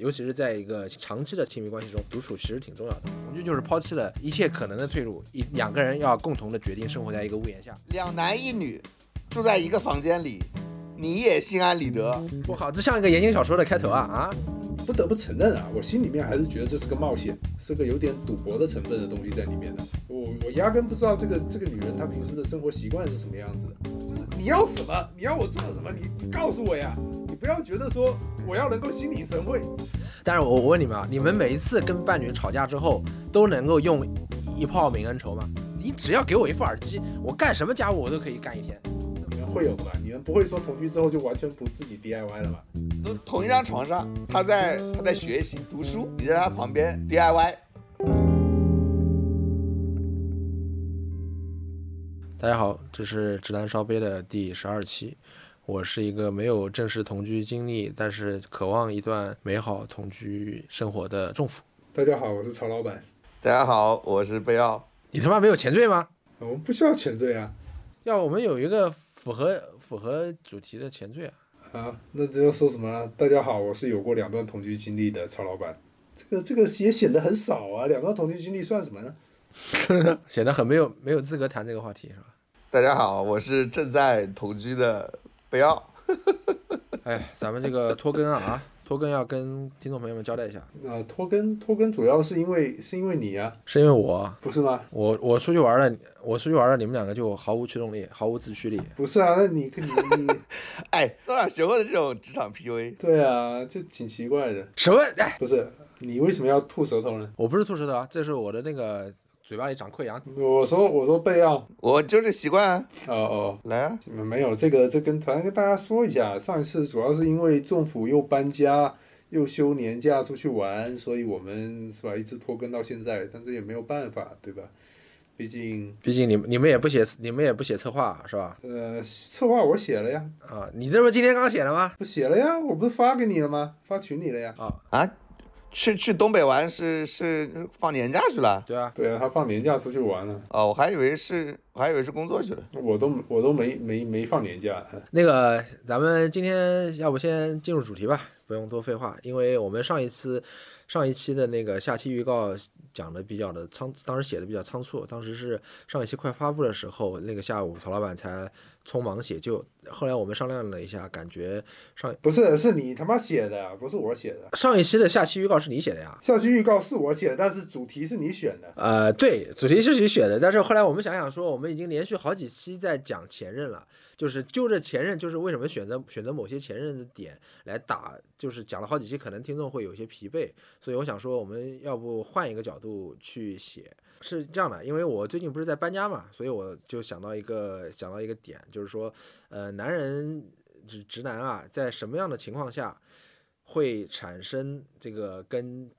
尤其是在一个长期的亲密关系中，独处其实挺重要的。同居就是抛弃了一切可能的退路，一两个人要共同的决定生活在一个屋檐下。两男一女住在一个房间里，你也心安理得。我靠，这像一个言情小说的开头啊啊！不得不承认啊，我心里面还是觉得这是个冒险，是个有点赌博的成分的东西在里面的。我我压根不知道这个这个女人她平时的生活习惯是什么样子的。就是你要什么，你要我做什么，你你告诉我呀，你不要觉得说我要能够心领神会。但是我我问你们啊，你们每一次跟伴侣吵架之后，都能够用一炮泯恩仇吗？你只要给我一副耳机，我干什么家务我都可以干一天。你们会有的吧？你们不会说同居之后就完全不自己 DIY 了吧？都同一张床上，他在他在学习读书，你在他旁边 DIY。大家好，这是直男烧杯的第十二期。我是一个没有正式同居经历，但是渴望一段美好同居生活的仲甫。大家好，我是曹老板。大家好，我是贝奥。你他妈没有前缀吗？我们不需要前缀啊。要我们有一个符合符合主题的前缀啊。啊，那这要说什么呢？大家好，我是有过两段同居经历的曹老板。这个这个也显得很少啊，两段同居经历算什么呢？显得很没有没有资格谈这个话题是吧？大家好，我是正在同居的贝奥。哎，咱们这个拖更啊，拖更要跟听众朋友们交代一下。呃，拖更拖更主要是因为是因为你啊，是因为我不是吗？我我出去玩了，我出去玩了，你们两个就毫无驱动力，毫无自驱力。不是啊，那你你你，哎，多少学会的这种职场 PUA？对啊，这挺奇怪的。什么？哎，不是，你为什么要吐舌头呢？我不是吐舌头啊，这是我的那个嘴巴里长溃疡。我说我说备药，我就是习惯啊。哦哦，来啊，没有这个，这跟反正跟大家说一下，上一次主要是因为政府又搬家，又休年假出去玩，所以我们是吧一直拖更到现在，但这也没有办法，对吧？毕竟毕竟你们你们也不写，你们也不写策划是吧？呃，策划我写了呀，啊，你这不是今天刚写了吗？不写了呀，我不是发给你了吗？发群里了呀。啊，啊，去去东北玩是是放年假去了？对啊，对啊，他放年假出去玩了，哦，我还以为是我还以为是工作去了。我都我都没没没放年假。那个咱们今天要不先进入主题吧，不用多废话，因为我们上一次上一期的那个下期预告讲的比较的仓，当时写的比较仓促，当时是上一期快发布的时候，那个下午曹老板才匆忙写就，后来我们商量了一下，感觉上不是，是你他妈写的，不是我写的。上一期的下期预告是你写的呀？下期预告是我写的，但是主题是你选的。呃，对，主题是你选的，但是后来我们想想说，我们已经连续好几期在讲前任了，就是就着前任，就是为什么选择选择某些前任的点来打，就是讲了好几期，可能听众会有些疲惫，所以我想说，我们要不换一个角度去写。是这样的，因为我最近不是在搬家嘛，所以我就想到一个想到一个点，就是说，呃，男人直直男啊，在什么样的情况下会产生这个跟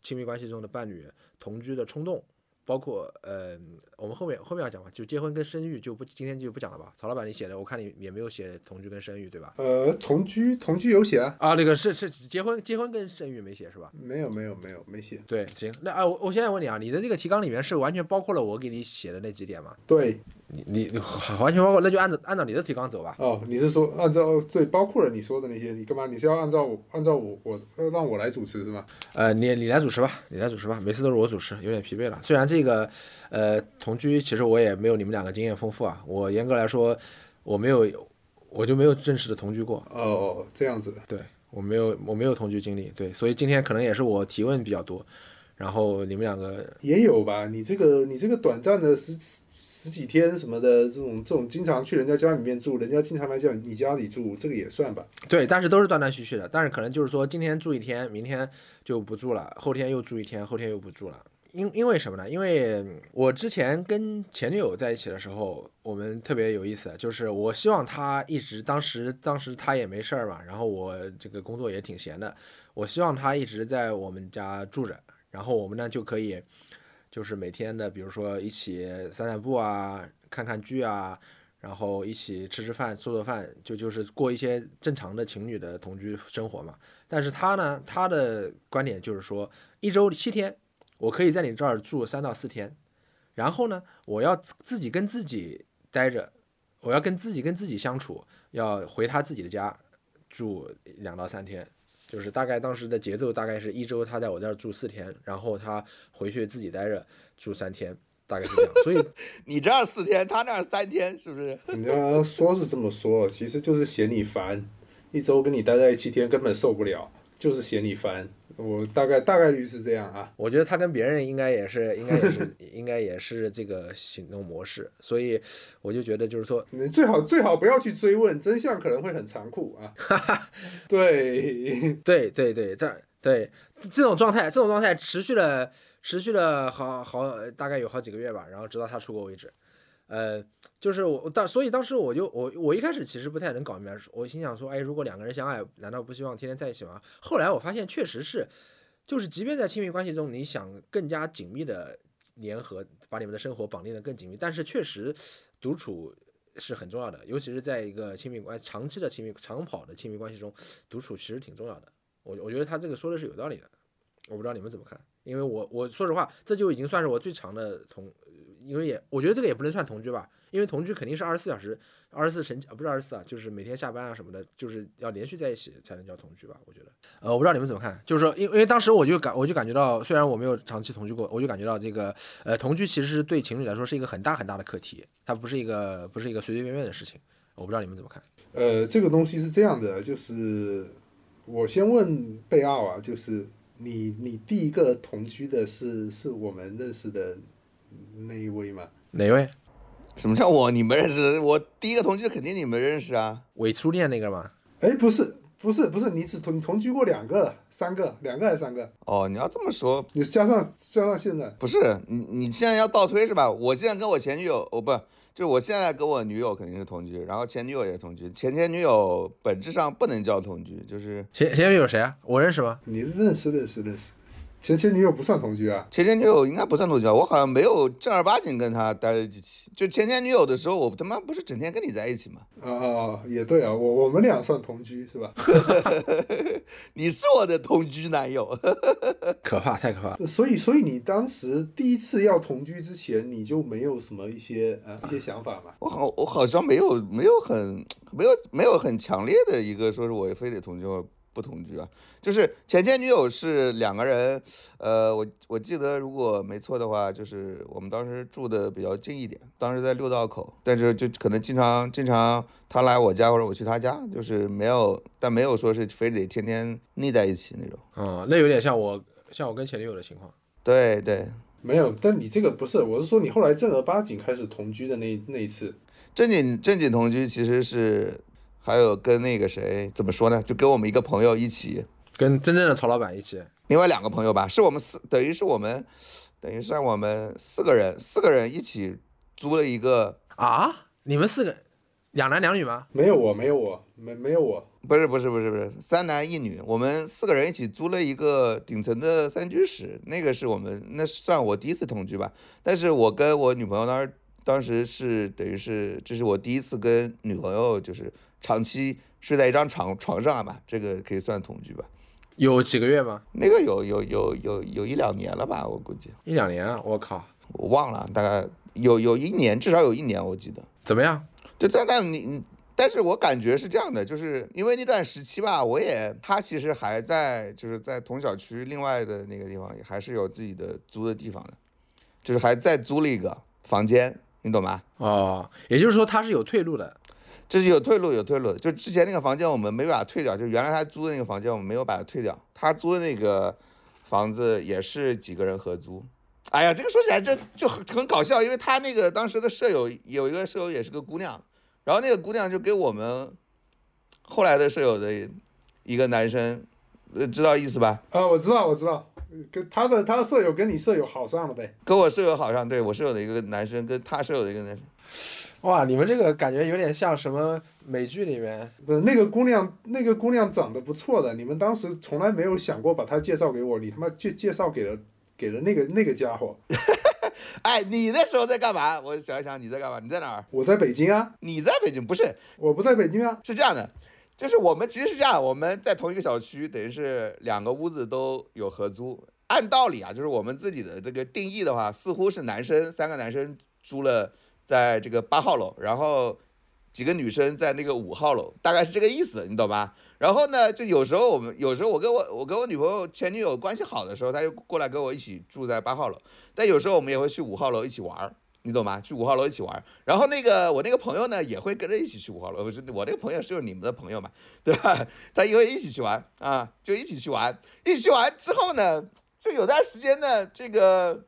亲密关系中的伴侣同居的冲动？包括呃，我们后面后面要讲吧，就结婚跟生育就不今天就不讲了吧。曹老板你写的，我看你也没有写同居跟生育，对吧？呃，同居同居有写啊？啊，那个是是结婚结婚跟生育没写是吧？没有没有没有没写。对，行，那啊，我我现在问你啊，你的这个提纲里面是完全包括了我给你写的那几点吗？对，你你你完全包括，那就按照按照你的提纲走吧。哦，你是说按照对包括了你说的那些，你干嘛？你是要按照我按照我我呃让我来主持是吗？呃，你你来主持吧，你来主持吧，每次都是我主持，有点疲惫了。虽然这个呃同居，其实我也没有你们两个经验丰富啊，我严格来说我没有，我就没有正式的同居过。哦哦，这样子的。对我没有我没有同居经历，对，所以今天可能也是我提问比较多，然后你们两个也有吧？你这个你这个短暂的十十几天什么的这种这种经常去人家家里面住，人家经常来叫你家里住，这个也算吧？对，但是都是断断续续的，但是可能就是说今天住一天，明天就不住了，后天又住一天，后天又不住了。因因为什么呢？因为我之前跟前女友在一起的时候，我们特别有意思，就是我希望她一直当时当时她也没事儿嘛，然后我这个工作也挺闲的，我希望她一直在我们家住着，然后我们呢就可以就是每天的，比如说一起散散步啊，看看剧啊，然后一起吃吃饭、做做饭，就就是过一些正常的情侣的同居生活嘛。但是她呢，她的观点就是说，一周七天。我可以在你这儿住三到四天，然后呢，我要自己跟自己待着，我要跟自己跟自己相处，要回他自己的家住两到三天，就是大概当时的节奏大概是一周他在我这儿住四天，然后他回去自己待着住三天，大概是这样。所以 你这儿四天，他那儿三天，是不是？人家说是这么说，其实就是嫌你烦，一周跟你待在七天根本受不了，就是嫌你烦。我大概大概率是这样啊。我觉得他跟别人应该也是，应该也是，应该也是这个行动模式。所以我就觉得就是说，你最好最好不要去追问，真相可能会很残酷啊。对，对对对，但对这种状态，这种状态持续了持续了好好大概有好几个月吧，然后直到他出国为止。呃，就是我当，所以当时我就我我一开始其实不太能搞明白，我心想说，哎，如果两个人相爱，难道不希望天天在一起吗？后来我发现确实是，就是即便在亲密关系中，你想更加紧密的粘合，把你们的生活绑定的更紧密，但是确实独处是很重要的，尤其是在一个亲密关长期的亲密长跑的亲密关系中，独处其实挺重要的。我我觉得他这个说的是有道理的，我不知道你们怎么看，因为我我说实话，这就已经算是我最长的同。因为也，我觉得这个也不能算同居吧，因为同居肯定是二十四小时，二十四乘啊不是二十四啊，就是每天下班啊什么的，就是要连续在一起才能叫同居吧，我觉得。呃，我不知道你们怎么看，就是说，因因为当时我就感我就感觉到，虽然我没有长期同居过，我就感觉到这个呃同居其实是对情侣来说是一个很大很大的课题，它不是一个不是一个随随便便的事情。我不知道你们怎么看。呃，这个东西是这样的，就是我先问贝奥啊，就是你你第一个同居的是是我们认识的。那一位吗？哪位？什么叫我？你们认识？我第一个同居肯定你们认识啊。伪初恋那个吗？哎，不是，不是，不是，你只同同居过两个、三个，两个还是三个？哦，你要这么说，你加上加上现在，不是你你现在要倒推是吧？我现在跟我前女友，哦不，就是我现在跟我女友肯定是同居，然后前女友也是同居，前前女友本质上不能叫同居，就是前前女友谁啊？我认识吗？你认识认识认识。前前女友不算同居啊，前前女友应该不算同居啊，我好像没有正儿八经跟她待在一起。就前前女友的时候，我他妈不是整天跟你在一起吗？啊，也对啊，我我们俩算同居是吧？你是我的同居男友，可怕，太可怕。所以，所以你当时第一次要同居之前，你就没有什么一些啊一些想法吗？我好，我好像没有，没有很，没有，没有很强烈的一个说是我非得同居。不同居啊，就是前前女友是两个人，呃，我我记得如果没错的话，就是我们当时住的比较近一点，当时在六道口，但是就可能经常经常他来我家或者我去他家，就是没有，但没有说是非得天天腻在一起那种。嗯，那有点像我像我跟前女友的情况。对对，没有，但你这个不是，我是说你后来正儿八经开始同居的那那一次，正经正经同居其实是。还有跟那个谁怎么说呢？就跟我们一个朋友一起，跟真正的曹老板一起，另外两个朋友吧，是我们四，等于是我们，等于是我们四个人，四个人一起租了一个啊？你们四个两男两女吗？没有我，没有我，没没有我，不是不是不是不是三男一女，我们四个人一起租了一个顶层的三居室，那个是我们那算我第一次同居吧。但是我跟我女朋友当时当时是等于是这是我第一次跟女朋友就是。长期睡在一张床床上吧，这个可以算同居吧？有几个月吗？那个有有有有有一两年了吧，我估计一两年啊！我靠，我忘了，大概有有一年，至少有一年，我记得。怎么样？就在那你，但是我感觉是这样的，就是因为那段时期吧，我也他其实还在就是在同小区另外的那个地方，也还是有自己的租的地方的，就是还在租了一个房间，你懂吗？哦，也就是说他是有退路的。这是有退路，有退路的。就之前那个房间，我们没把它退掉。就原来他租的那个房间，我们没有把它退掉。他租的那个房子也是几个人合租。哎呀，这个说起来这就很很搞笑，因为他那个当时的舍友有一个舍友也是个姑娘，然后那个姑娘就给我们后来的舍友的一个男生，呃，知道意思吧？啊，我知道，我知道，跟他的他的舍友跟你舍友好上了呗？跟我舍友好上，对我舍友的一个男生跟他舍友的一个男生。哇，你们这个感觉有点像什么美剧里面？不是那个姑娘，那个姑娘长得不错的，你们当时从来没有想过把她介绍给我，你他妈介介绍给了给了那个那个家伙。哎，你那时候在干嘛？我想一想，你在干嘛？你在哪儿？我在北京啊。你在北京？不是，我不在北京啊。是这样的，就是我们其实是这样，我们在同一个小区，等于是两个屋子都有合租。按道理啊，就是我们自己的这个定义的话，似乎是男生三个男生租了。在这个八号楼，然后几个女生在那个五号楼，大概是这个意思，你懂吧？然后呢，就有时候我们有时候我跟我我跟我女朋友前女友关系好的时候，她就过来跟我一起住在八号楼。但有时候我们也会去五号楼一起玩儿，你懂吗？去五号楼一起玩儿。然后那个我那个朋友呢，也会跟着一起去五号楼。我说我那个朋友就是你们的朋友嘛，对吧？他也会一起去玩啊，就一起去玩。一起去玩之后呢，就有段时间呢，这个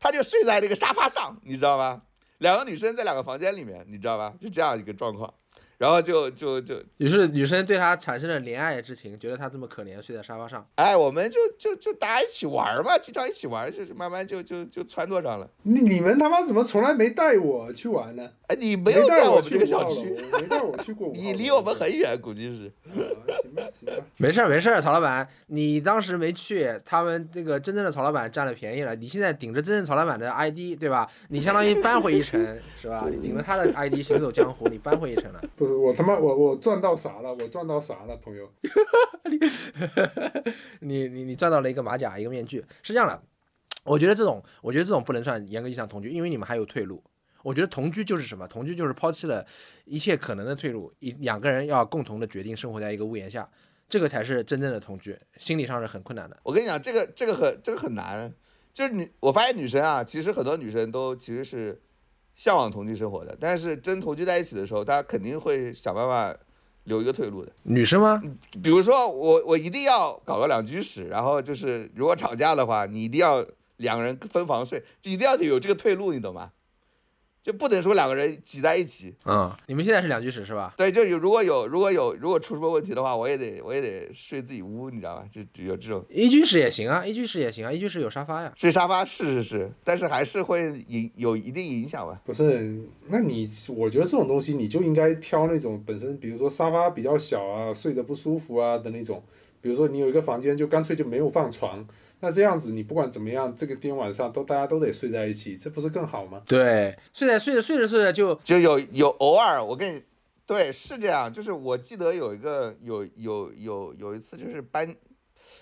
他就睡在那个沙发上，你知道吗？两个女生在两个房间里面，你知道吧？就这样一个状况。然后就就就，于是女生对他产生了怜爱之情，觉得他这么可怜，睡在沙发上。哎，我们就就就大家一起玩嘛，经常一起玩，就是慢慢就就就撺掇上了。你你们他妈怎么从来没带我去玩呢？哎，你没有带我去这个小区，没带我去过。你离我们很远，估计是。行吧，行吧。没事儿没事儿，曹老板，你当时没去，他们这个真正的曹老板占了便宜了。你现在顶着真正曹老板的 ID，对吧？你相当于扳回一城，是吧？你顶着他的 ID 行走江湖，你扳回一城了。不是我他妈我我。我赚到啥了？我赚到啥了，朋友？你你你赚到了一个马甲，一个面具。是这样的，我觉得这种，我觉得这种不能算严格意义上同居，因为你们还有退路。我觉得同居就是什么？同居就是抛弃了一切可能的退路，一两个人要共同的决定生活在一个屋檐下，这个才是真正的同居。心理上是很困难的。我跟你讲，这个这个很这个很难。就是女，我发现女生啊，其实很多女生都其实是。向往同居生活的，但是真同居在一起的时候，他肯定会想办法留一个退路的。女生吗？比如说我，我一定要搞个两居室，然后就是如果吵架的话，你一定要两个人分房睡，就一定要有这个退路，你懂吗？就不能说两个人挤在一起。嗯，你们现在是两居室是吧？对，就有如果有如果有如果出什么问题的话，我也得我也得睡自己屋，你知道吧？就有这种一居室也行啊，一居室也行啊，一居室有沙发呀。睡沙发是是是，但是还是会影有一定影响吧？不是，那你我觉得这种东西你就应该挑那种本身，比如说沙发比较小啊，睡着不舒服啊的那种。比如说你有一个房间，就干脆就没有放床。那这样子，你不管怎么样，这个天晚上都大家都得睡在一起，这不是更好吗？对，睡在睡着睡着睡着就就有有偶尔，我跟你对是这样，就是我记得有一个有有有有一次就是搬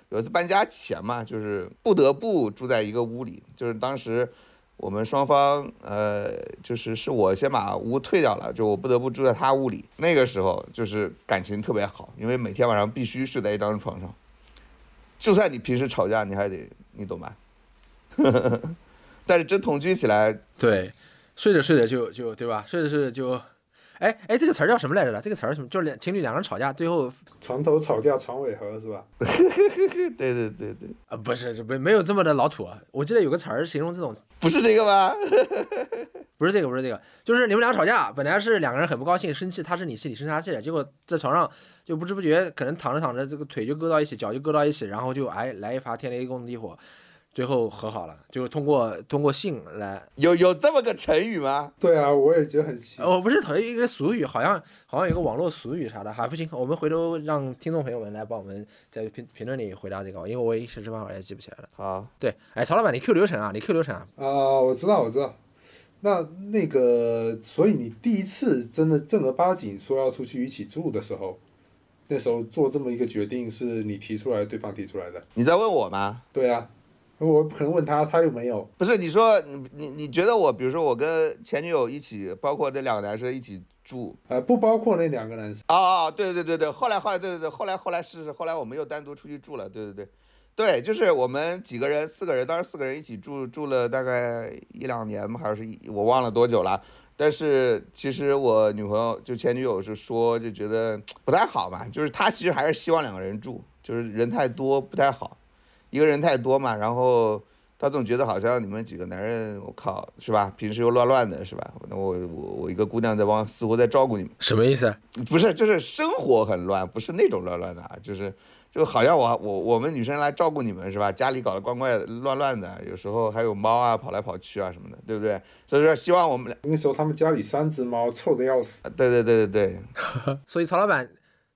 有一次搬家前嘛，就是不得不住在一个屋里，就是当时我们双方呃就是是我先把屋退掉了，就我不得不住在他屋里，那个时候就是感情特别好，因为每天晚上必须睡在一张床上。就算你平时吵架，你还得，你懂吧？但是真同居起来，对，睡着睡着就就对吧？睡着睡着就，哎哎，这个词儿叫什么来着的？这个词儿什么？就是两情侣两个人吵架，最后床头吵架床尾和是吧？对对对对，啊不是，没没有这么的老土啊。我记得有个词儿形容这种，不是这个吗？不是这个，不是这个，就是你们俩吵架，本来是两个人很不高兴，生气，他是你气，你生他气了，结果在床上就不知不觉可能躺着躺着，这个腿就搁到一起，脚就搁到一起，然后就哎来一发天雷勾地火，最后和好了，就通过通过性来。有有这么个成语吗？对啊，我也觉得很奇。哦，不是，讨厌一个俗语，好像好像有个网络俗语啥的哈，不行，我们回头让听众朋友们来帮我们在评评论里回答这个，因为我一时半会儿也记不起来了。好，对，哎，曹老板，你 Q 流程啊，你 Q 流程啊。啊，我知道，我知道。那那个，所以你第一次真的正儿八经说要出去一起住的时候，那时候做这么一个决定是你提出来，对方提出来的？你在问我吗？对啊，我可能问他，他又没有。不是，你说你你你觉得我，比如说我跟前女友一起，包括那两个男生一起住，呃，不包括那两个男生。哦哦，对对对对，后来后来对对对，后来后来是是，后来我们又单独出去住了，对对对。对，就是我们几个人，四个人，当时四个人一起住住了大概一两年嘛，还是一我忘了多久了。但是其实我女朋友就前女友是说，就觉得不太好嘛，就是她其实还是希望两个人住，就是人太多不太好，一个人太多嘛，然后他总觉得好像你们几个男人，我靠，是吧？平时又乱乱的，是吧？那我我我一个姑娘在帮，似乎在照顾你们，什么意思？不是，就是生活很乱，不是那种乱乱的啊，就是。就好像我我我们女生来照顾你们是吧？家里搞得怪怪乱乱的，有时候还有猫啊跑来跑去啊什么的，对不对？所以说希望我们俩那时候他们家里三只猫，臭的要死。对对对对对。所以曹老板。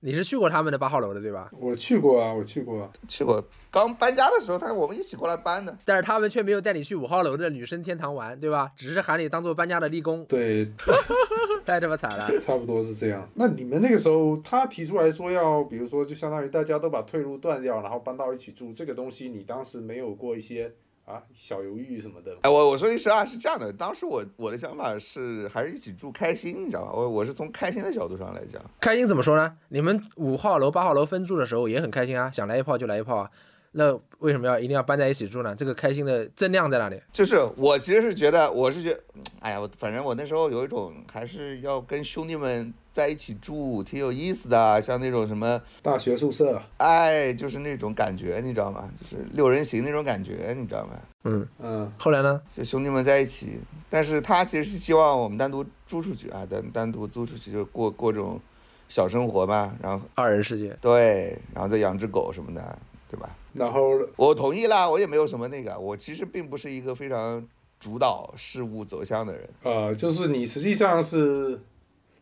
你是去过他们的八号楼的对吧？我去过啊，我去过，去过。刚搬家的时候，他我们一起过来搬的。但是他们却没有带你去五号楼的女生天堂玩，对吧？只是喊你当做搬家的立功。对，太他妈惨了。差不多是这样。那你们那个时候，他提出来说要，比如说，就相当于大家都把退路断掉，然后搬到一起住，这个东西你当时没有过一些啊，小犹豫什么的。哎，我我说句实话是这样的，当时我我的想法是还是一起住开心，你知道吧？我我是从开心的角度上来讲，开心怎么说呢？你们五号楼、八号楼分住的时候也很开心啊，想来一炮就来一炮啊。那为什么要一定要搬在一起住呢？这个开心的增量在哪里？就是我其实是觉得，我是觉得，哎呀，我反正我那时候有一种还是要跟兄弟们在一起住，挺有意思的，像那种什么大学宿舍，哎，就是那种感觉，你知道吗？就是六人行那种感觉，你知道吗？嗯，嗯，后来呢？就兄弟们在一起，但是他其实是希望我们单独租出去啊，单单独租出去就过过这种小生活吧，然后二人世界。对，然后再养只狗什么的，对吧？然后我同意啦，我也没有什么那个，我其实并不是一个非常主导事物走向的人。呃，就是你实际上是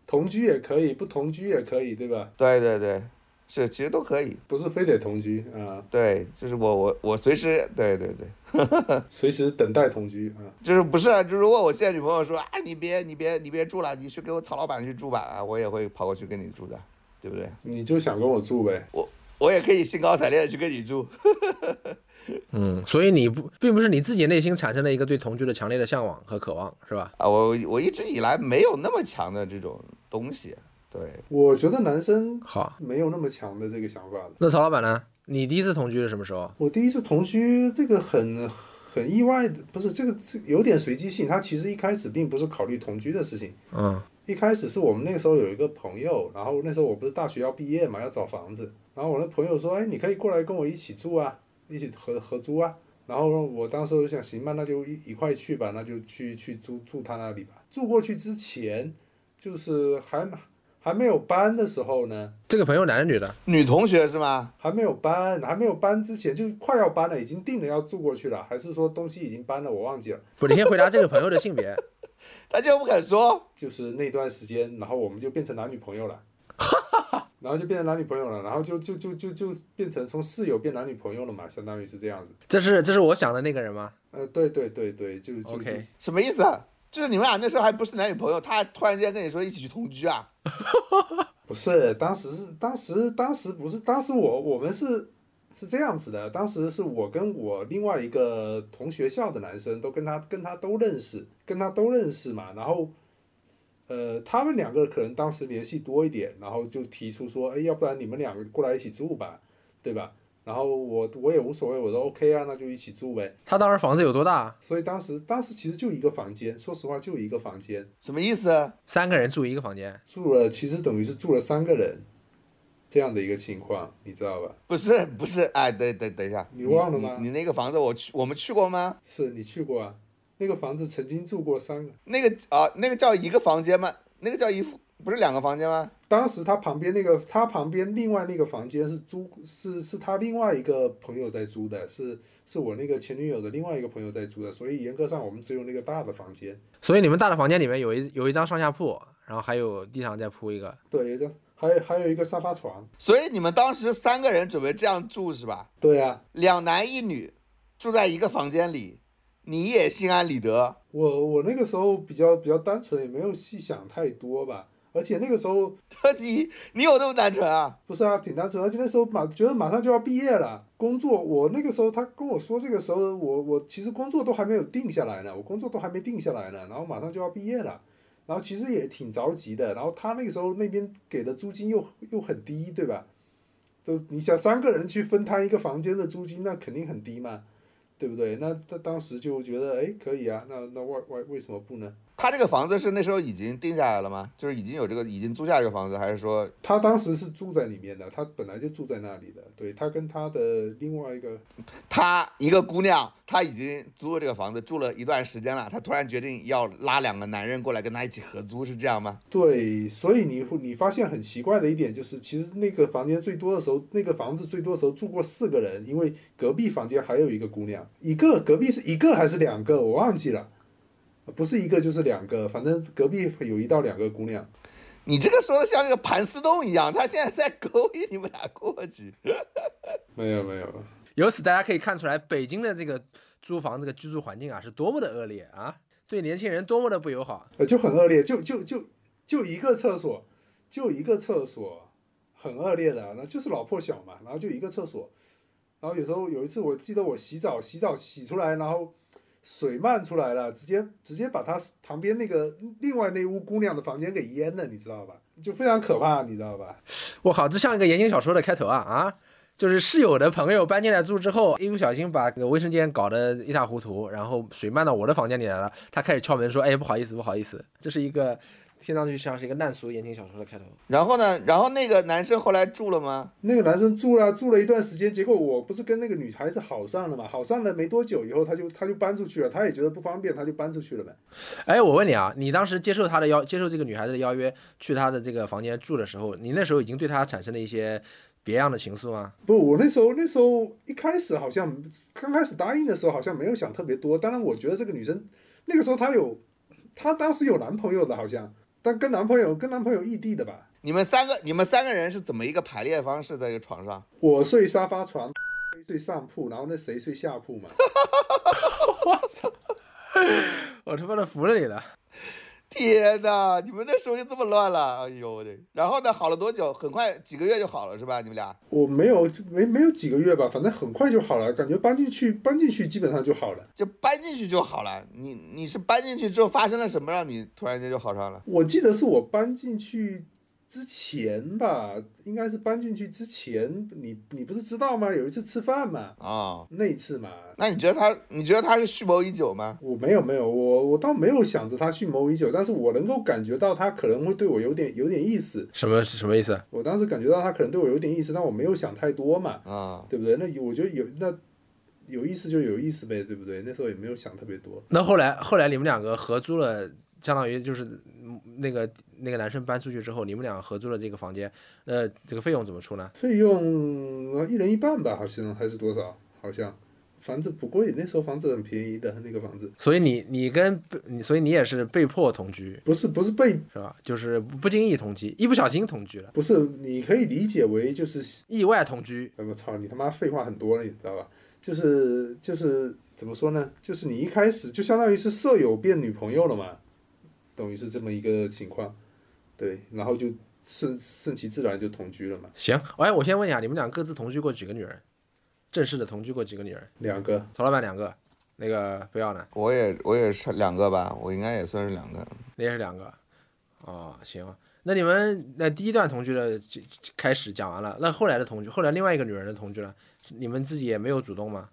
同居也可以，不同居也可以，对吧？对对对，是其实都可以。不是非得同居啊、对，就是我我我随时对对对，随时等待同居啊、就是不是啊？就如果我现在女朋友说，啊，你别你别你别住了，你去给我曹老板去住吧，啊，我也会跑过去跟你住的，对不对？你就想跟我住呗。我也可以兴高采烈的去跟你住。嗯，所以你不并不是你自己内心产生了一个对同居的强烈的向往和渴望，是吧？啊，我我一直以来没有那么强的这种东西，对，我觉得男生好，没有那么强的这个想法的。那曹老板呢？你第一次同居是什么时候？我第一次同居，这个很很意外的，不是这个这有点随机性。他其实一开始并不是考虑同居的事情，嗯一开始是我们那个时候有一个朋友，然后那时候我不是大学要毕业嘛，要找房子，然后我那朋友说，哎，你可以过来跟我一起住啊，一起合合租啊。然后我当时我就想，行吧，那就一一块去吧，那就去去住住他那里吧。住过去之前，就是还还没有搬的时候呢，这个朋友男的女的？女同学是吗？还没有搬，还没有搬之前就快要搬了，已经定了要住过去了，还是说东西已经搬了，我忘记了。不，你先回答这个朋友的性别。他竟然不肯说，就是那段时间，然后我们就变成男女朋友了，然后就变成男女朋友了，然后就就就就就变成从室友变男女朋友了嘛，相当于是这样子。这是这是我想的那个人吗呃，对对对对，就就？OK，什么意思啊？就是你们俩那时候还不是男女朋友，他突然之间跟你说一起去同居啊？不是，当时是当时当时不是当时我我们是是这样子的，当时是我跟我另外一个同学校的男生都跟他跟他都认识，跟他都认识嘛，然后。呃，他们两个可能当时联系多一点，然后就提出说，哎，要不然你们两个过来一起住吧，对吧？然后我我也无所谓，我说 OK 啊，那就一起住呗。他当时房子有多大？所以当时当时其实就一个房间，说实话就一个房间，什么意思啊？三个人住一个房间。住了其实等于是住了三个人，这样的一个情况，你知道吧？不是不是，哎，等等，等一下，你忘了吗你你那个房子我去，我们去过吗？是你去过啊？那个房子曾经住过三个，那个啊，那个叫一个房间吗？那个叫一不是两个房间吗？当时他旁边那个他旁边另外那个房间是租是是他另外一个朋友在租的，是是我那个前女友的另外一个朋友在租的，所以严格上我们只有那个大的房间。所以你们大的房间里面有一有一张上下铺，然后还有地上再铺一个。对，就还有还有一个沙发床。所以你们当时三个人准备这样住是吧？对啊，两男一女住在一个房间里，你也心安理得。我我那个时候比较比较单纯，也没有细想太多吧。而且那个时候 你你有那么单纯啊？不是啊，挺单纯，而且那时候马觉得马上就要毕业了，工作我那个时候他跟我说这个时候我我其实工作都还没有定下来呢，我工作都还没定下来呢，然后马上就要毕业了，然后其实也挺着急的，然后他那个时候那边给的租金又又很低，对吧？都你想三个人去分摊一个房间的租金，那肯定很低嘛，对不对？那他当时就觉得哎可以啊，那那为为为什么不呢？他这个房子是那时候已经定下来了吗？就是已经有这个已经租下这个房子，还是说他当时是住在里面的，他本来就住在那里的，对他跟他的另外一个他一个姑娘，她已经租了这个房子住了一段时间了，她突然决定要拉两个男人过来跟她一起合租，是这样吗？对，所以你会你发现很奇怪的一点就是，其实那个房间最多的时候，那个房子最多的时候住过四个人，因为隔壁房间还有一个姑娘，一个隔壁是一个还是两个，我忘记了，不是一个就是两个，反正隔壁有一到两个姑娘。你这个说的像那个盘丝洞一样，他现在在勾引你们俩过去。没有没有，由此大家可以看出来，北京的这个租房这个居住环境啊，是多么的恶劣啊，对年轻人多么的不友好。呃，就很恶劣，就就就就一个厕所，就一个厕所，很恶劣的，那就是老破小嘛，然后就一个厕所，然后有时候有一次我记得我洗澡洗澡洗出来，然后水漫出来了，直接直接把他旁边那个另外那屋姑娘的房间给淹了，你知道吧？就非常可怕，你知道吧？我靠，这像一个言情小说的开头啊啊！就是室友的朋友搬进来住之后，一不小心把个卫生间搞得一塌糊涂，然后水漫到我的房间里来了。他开始敲门说：“哎，不好意思，不好意思。”这是一个听上去像是一个烂俗言情小说的开头。然后呢，然后那个男生后来住了吗？那个男生住了住了一段时间，结果我不是跟那个女孩子好上了嘛？好上了没多久以后，他就他就搬出去了，他也觉得不方便，他就搬出去了呗。哎，我问你啊，你当时接受他的邀，接受这个女孩子的邀约，去他的这个房间住的时候，你那时候已经对他产生了一些别样的情愫吗？不，我那时候那时候一开始好像刚开始答应的时候好像没有想特别多。当然，我觉得这个女生那个时候她有，她当时有男朋友的好像，但跟男朋友跟男朋友异地的吧。你们三个，你们三个人是怎么一个排列方式在一个床上？我睡沙发床，睡上铺，然后那谁睡下铺嘛。我他妈的服了你了！天哪，你们那时候就这么乱了？哎呦我的！然后呢，好了多久？很快几个月就好了是吧？你们俩？我没有没没有几个月吧，反正很快就好了，感觉搬进去搬进去基本上就好了。就搬进去就好了。你你是搬进去之后发生了什么，让你突然间就好上了？我记得是我搬进去之前吧，应该是搬进去之前，你你不是知道吗？有一次吃饭嘛，啊、那一次嘛，那你觉得他，你觉得他是蓄谋已久吗？我没有没有，我我倒没有想着他蓄谋已久，但是我能够感觉到他可能会对我有点有点意思。什么什么意思？我当时感觉到他可能对我有点意思，但我没有想太多嘛，啊、对不对？那有我觉得有那有意思就有意思呗，对不对？那时候也没有想特别多。那后来后来你们两个合租了，相当于就是嗯那个那个男生搬出去之后，你们俩合租了这个房间，呃，这个费用怎么出呢？费用呃一人一半吧，好像还是多少？好像房子不贵，那时候房子很便宜的，那个房子所以你你跟你，所以你也是被迫同居不是不是被是吧？就是不经意同居，一不小心同居了，不是你可以理解为就是意外同居。哎我操，你他妈废话很多了，你知道吧？就是就是怎么说呢？就是你一开始就相当于是舍友变女朋友了嘛，等于是这么一个情况，对，然后就顺顺其自然就同居了嘛，行，哎，我先问一下，你们俩各自同居过几个女人？正式的同居过几个女人？两个曹老板两个，那个不要呢？我也我也是两个吧，我应该也算是两个。那也是两个。哦，行，那你们那第一段同居的这这开始讲完了，那后来的同居，后来另外一个女人的同居了，你们自己也没有主动吗？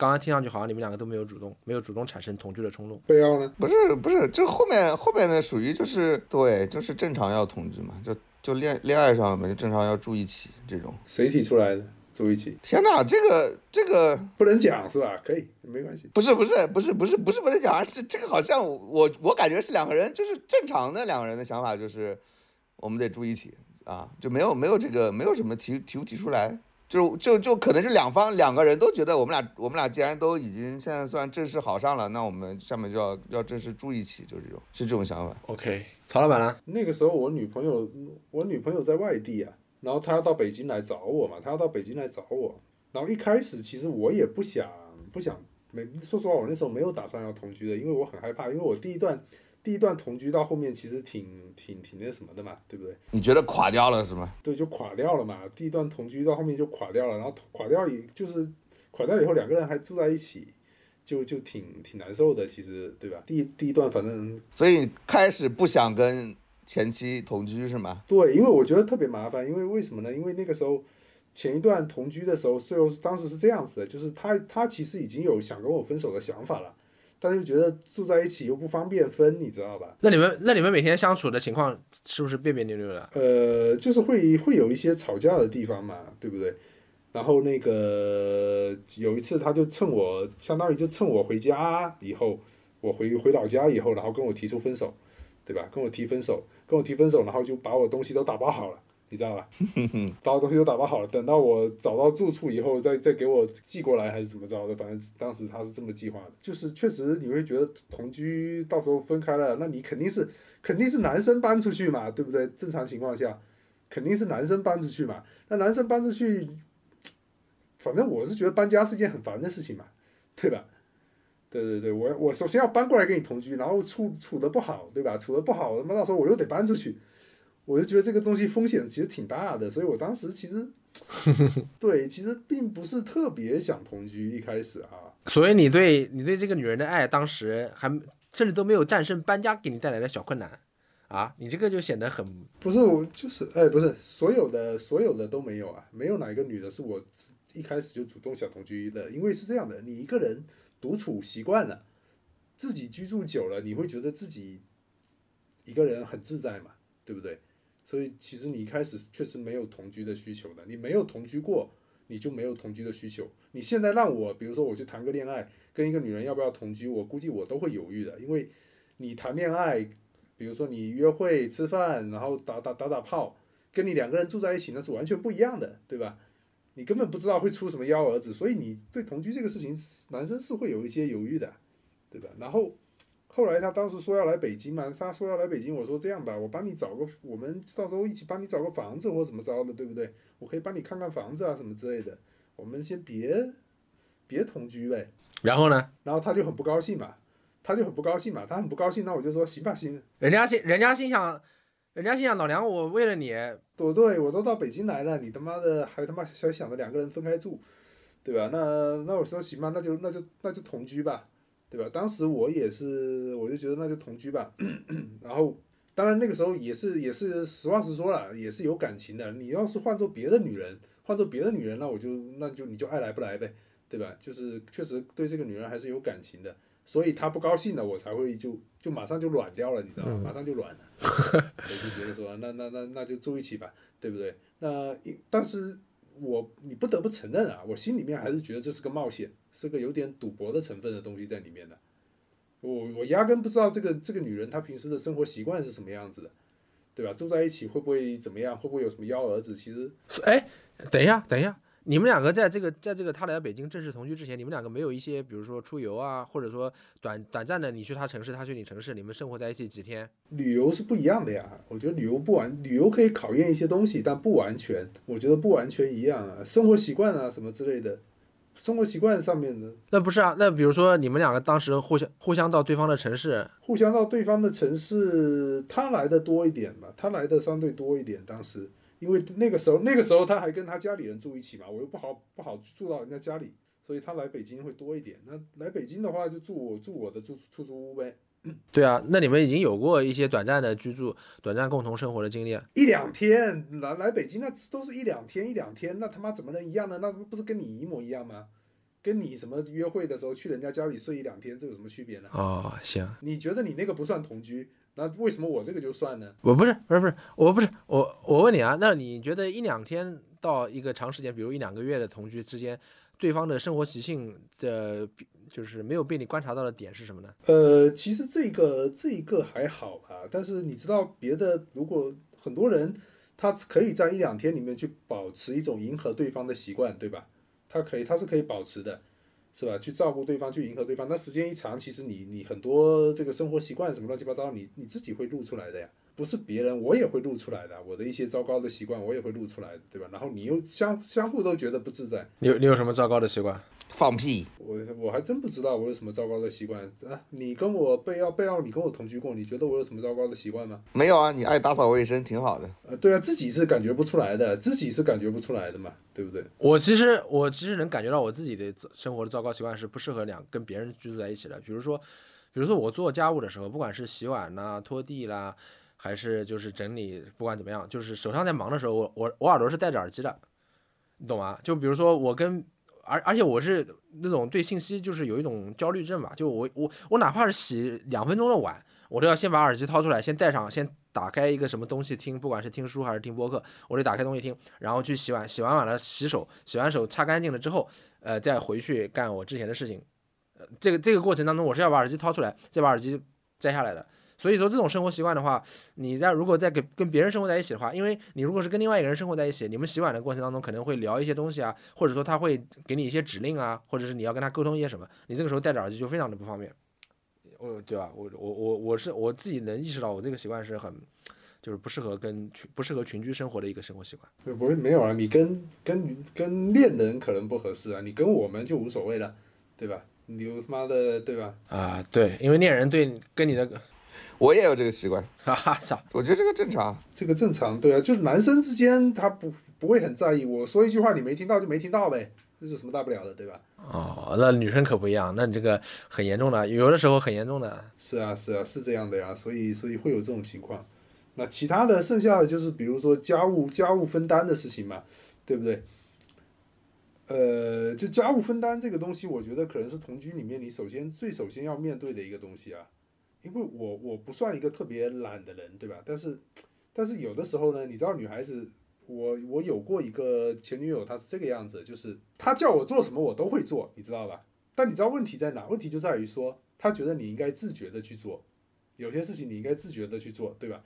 刚刚听上去好像你们两个都没有主动，没有主动产生同居的冲动。不要呢？不是不是，这后面后面的属于就是对，就是正常要同居嘛，就就恋恋爱上嘛就正常要住一起这种。谁提出来的？住一起天哪，这个这个不能讲是吧？可以，没关系。不是不是不是不是不是不能讲，是这个好像我我感觉是两个人就是正常的两个人的想法就是我们得住一起啊，就没有没有这个没有什么提提不提出来。就就就可能是两方两个人都觉得我们俩我们俩既然都已经现在算正式好上了，那我们下面就要要正式住一起，就是这种是这种想法。OK，曹老板呢？那个时候我女朋友，我女朋友在外地啊，然后她要到北京来找我嘛，她要到北京来找我。然后一开始其实我也不想不想没说实话，我那时候没有打算要同居的，因为我很害怕，因为我第一段第一段同居到后面其实挺挺挺那什么的嘛，对不对？你觉得垮掉了是吗？对，就垮掉了嘛。第一段同居到后面就垮掉了，然后垮掉以就是垮掉以后两个人还住在一起，就就挺挺难受的，其实对吧？第一第一段反正所以开始不想跟前妻同居是吗？对，因为我觉得特别麻烦，因为为什么呢？因为那个时候前一段同居的时候，最后是当时是这样子的，就是他他其实已经有想跟我分手的想法了，但是觉得住在一起又不方便分，你知道吧？那你们那你们每天相处的情况是不是别别扭扭的？呃，就是会会有一些吵架的地方嘛，对不对？然后那个有一次，他就趁我相当于就趁我回家以后，我回回老家以后，然后跟我提出分手，对吧？跟我提分手，跟我提分手，然后就把我东西都打包好了，你知道吧？把我东西都打包好了，等到我找到住处以后，再再给我寄过来还是怎么着的，反正当时他是这么计划的。就是确实你会觉得同居到时候分开了，那你肯定是肯定是男生搬出去嘛，对不对？正常情况下。肯定是男生搬出去嘛。那男生搬出去，反正我是觉得搬家是件很烦的事情嘛，对吧？对对对，我我首先要搬过来跟你同居，然后处处的不好，对吧？处的不好，他妈到时候我又得搬出去，我就觉得这个东西风险其实挺大的，所以我当时其实 对，其实并不是特别想同居，一开始啊，所以你对你对这个女人的爱，当时还甚至都没有战胜搬家给你带来的小困难啊，你这个就显得很不是我就是哎，不是所有的所有的都没有啊，没有哪一个女的是我一开始就主动想同居的，因为是这样的，你一个人独处习惯了，自己居住久了，你会觉得自己一个人很自在嘛，对不对？所以其实你一开始确实没有同居的需求的，你没有同居过，你就没有同居的需求。你现在让我，比如说我去谈个恋爱，跟一个女人要不要同居，我估计我都会犹豫的，因为你谈恋爱，比如说你约会、吃饭，然后打打打打炮，跟你两个人住在一起那是完全不一样的，对吧？你根本不知道会出什么幺蛾子，所以你对同居这个事情，男生是会有一些犹豫的，对吧？然后。后来他当时说要来北京嘛，他说要来北京，我说这样吧，我帮你找个，我们到时候一起帮你找个房子或怎么着的，对不对？我可以帮你看看房子啊什么之类的，我们先别别同居呗。然后呢？然后他就很不高兴嘛，他就很不高兴嘛，他很不高兴，那我就说行吧行。人家心人家心想，人家心想老娘我为了你，对对，我都到北京来了，你他妈的还他妈还想着两个人分开住，对吧？那那我说行吧，那就那就那就同居吧。对吧？当时我也是，我就觉得那就同居吧。然后，当然那个时候也是也是实话实说了，也是有感情的。你要是换做别的女人，换做别的女人，那我就那就你就爱来不来呗，对吧？就是确实对这个女人还是有感情的，所以她不高兴了，我才会就就马上就软掉了，你知道吗？马上就软了，我就觉得说那那那那就住一起吧，对不对？那但是。我你不得不承认啊，我心里面还是觉得这是个冒险，是个有点赌博的成分的东西在里面的。我我压根不知道这个这个女人她平时的生活习惯是什么样子的，对吧？住在一起会不会怎么样？会不会有什么幺蛾子？其实，哎，等一下，等一下。你们两个在这个，在这个他来北京正式同居之前，你们两个没有一些，比如说出游啊，或者说短短暂的，你去他城市，他去你城市，你们生活在一起几天？旅游是不一样的呀，我觉得旅游不完，旅游可以考验一些东西，但不完全，我觉得不完全一样啊，生活习惯啊什么之类的，生活习惯上面的。那不是啊，那比如说你们两个当时互相互相到对方的城市，互相到对方的城市，他来的多一点吧，他来的相对多一点，当时。因为那个时候，那个时候他还跟他家里人住一起嘛，我又不好不好住到人家家里，所以他来北京会多一点。那来北京的话，就住我住我的住出租屋呗。对啊，那你们已经有过一些短暂的居住、短暂共同生活的经历。一两天来来北京，那都是一两天一两天，那他妈怎么能一样呢？那不是跟你一模一样吗？跟你什么约会的时候去人家家里睡一两天，这有什么区别呢？哦，行。你觉得你那个不算同居？那为什么我这个就算呢？我不是，不是，不是，我不是，我我问你啊，那你觉得一两天到一个长时间，比如一两个月的同居之间，对方的生活习性的，就是没有被你观察到的点是什么呢？呃，其实这个这一个还好吧，但是你知道别的，如果很多人他可以在一两天里面去保持一种迎合对方的习惯，对吧？他可以，他是可以保持的。是吧？去照顾对方，去迎合对方，那时间一长，其实你你很多这个生活习惯什么乱七八糟，你你自己会露出来的呀。不是别人，我也会露出来的。我的一些糟糕的习惯，我也会露出来，对吧？然后你又相相互都觉得不自在。你有你有什么糟糕的习惯？放屁！我我还真不知道我有什么糟糕的习惯啊！你跟我贝奥贝奥，你跟我同居过，你觉得我有什么糟糕的习惯吗？没有啊，你爱打扫卫生，挺好的。呃，对啊，自己是感觉不出来的，自己是感觉不出来的嘛，对不对？我其实我其实能感觉到我自己的生活的糟糕习惯是不适合两跟别人居住在一起的。比如说，比如说我做家务的时候，不管是洗碗啦、拖地啦。还是就是整理，不管怎么样，就是手上在忙的时候，我我我耳朵是戴着耳机的，你懂吗？就比如说我跟，而而且我是那种对信息就是有一种焦虑症吧，就我我我哪怕是洗两分钟的碗，我都要先把耳机掏出来，先戴上，先打开一个什么东西听，不管是听书还是听播客，我得打开东西听，然后去洗碗，洗完碗了洗手，洗完手擦干净了之后，呃，再回去干我之前的事情，呃，这个这个过程当中，我是要把耳机掏出来，再把耳机摘下来的。所以说这种生活习惯的话，你在如果在跟跟别人生活在一起的话，因为你如果是跟另外一个人生活在一起，你们洗碗的过程当中可能会聊一些东西啊，或者说他会给你一些指令啊，或者是你要跟他沟通一些什么，你这个时候戴着耳机就非常的不方便，呃，对吧？我我我我是我自己能意识到我这个习惯是很，就是不适合跟群不适合群居生活的一个生活习惯。对，不会没有啊，你跟跟跟恋人可能不合适啊，你跟我们就无所谓了，对吧？你他妈的，对吧？啊，对，因为恋人对跟你的。我也有这个习惯，哈哈！我觉得这个正常，这个正常，对啊，就是男生之间他不不会很在意。我说一句话你没听到就没听到呗，这是什么大不了的，对吧？哦，那女生可不一样，那你这个很严重的，有的时候很严重的。是啊，是啊，是这样的呀，所以所以会有这种情况。那其他的剩下的就是比如说家务家务分担的事情嘛，对不对？呃，就家务分担这个东西，我觉得可能是同居里面你首先最首先要面对的一个东西啊。因为我我不算一个特别懒的人，对吧？但是但是有的时候呢，你知道女孩子，我我有过一个前女友，她是这个样子，就是她叫我做什么我都会做，你知道吧？但你知道问题在哪？问题就在于说，她觉得你应该自觉的去做，有些事情你应该自觉的去做，对吧？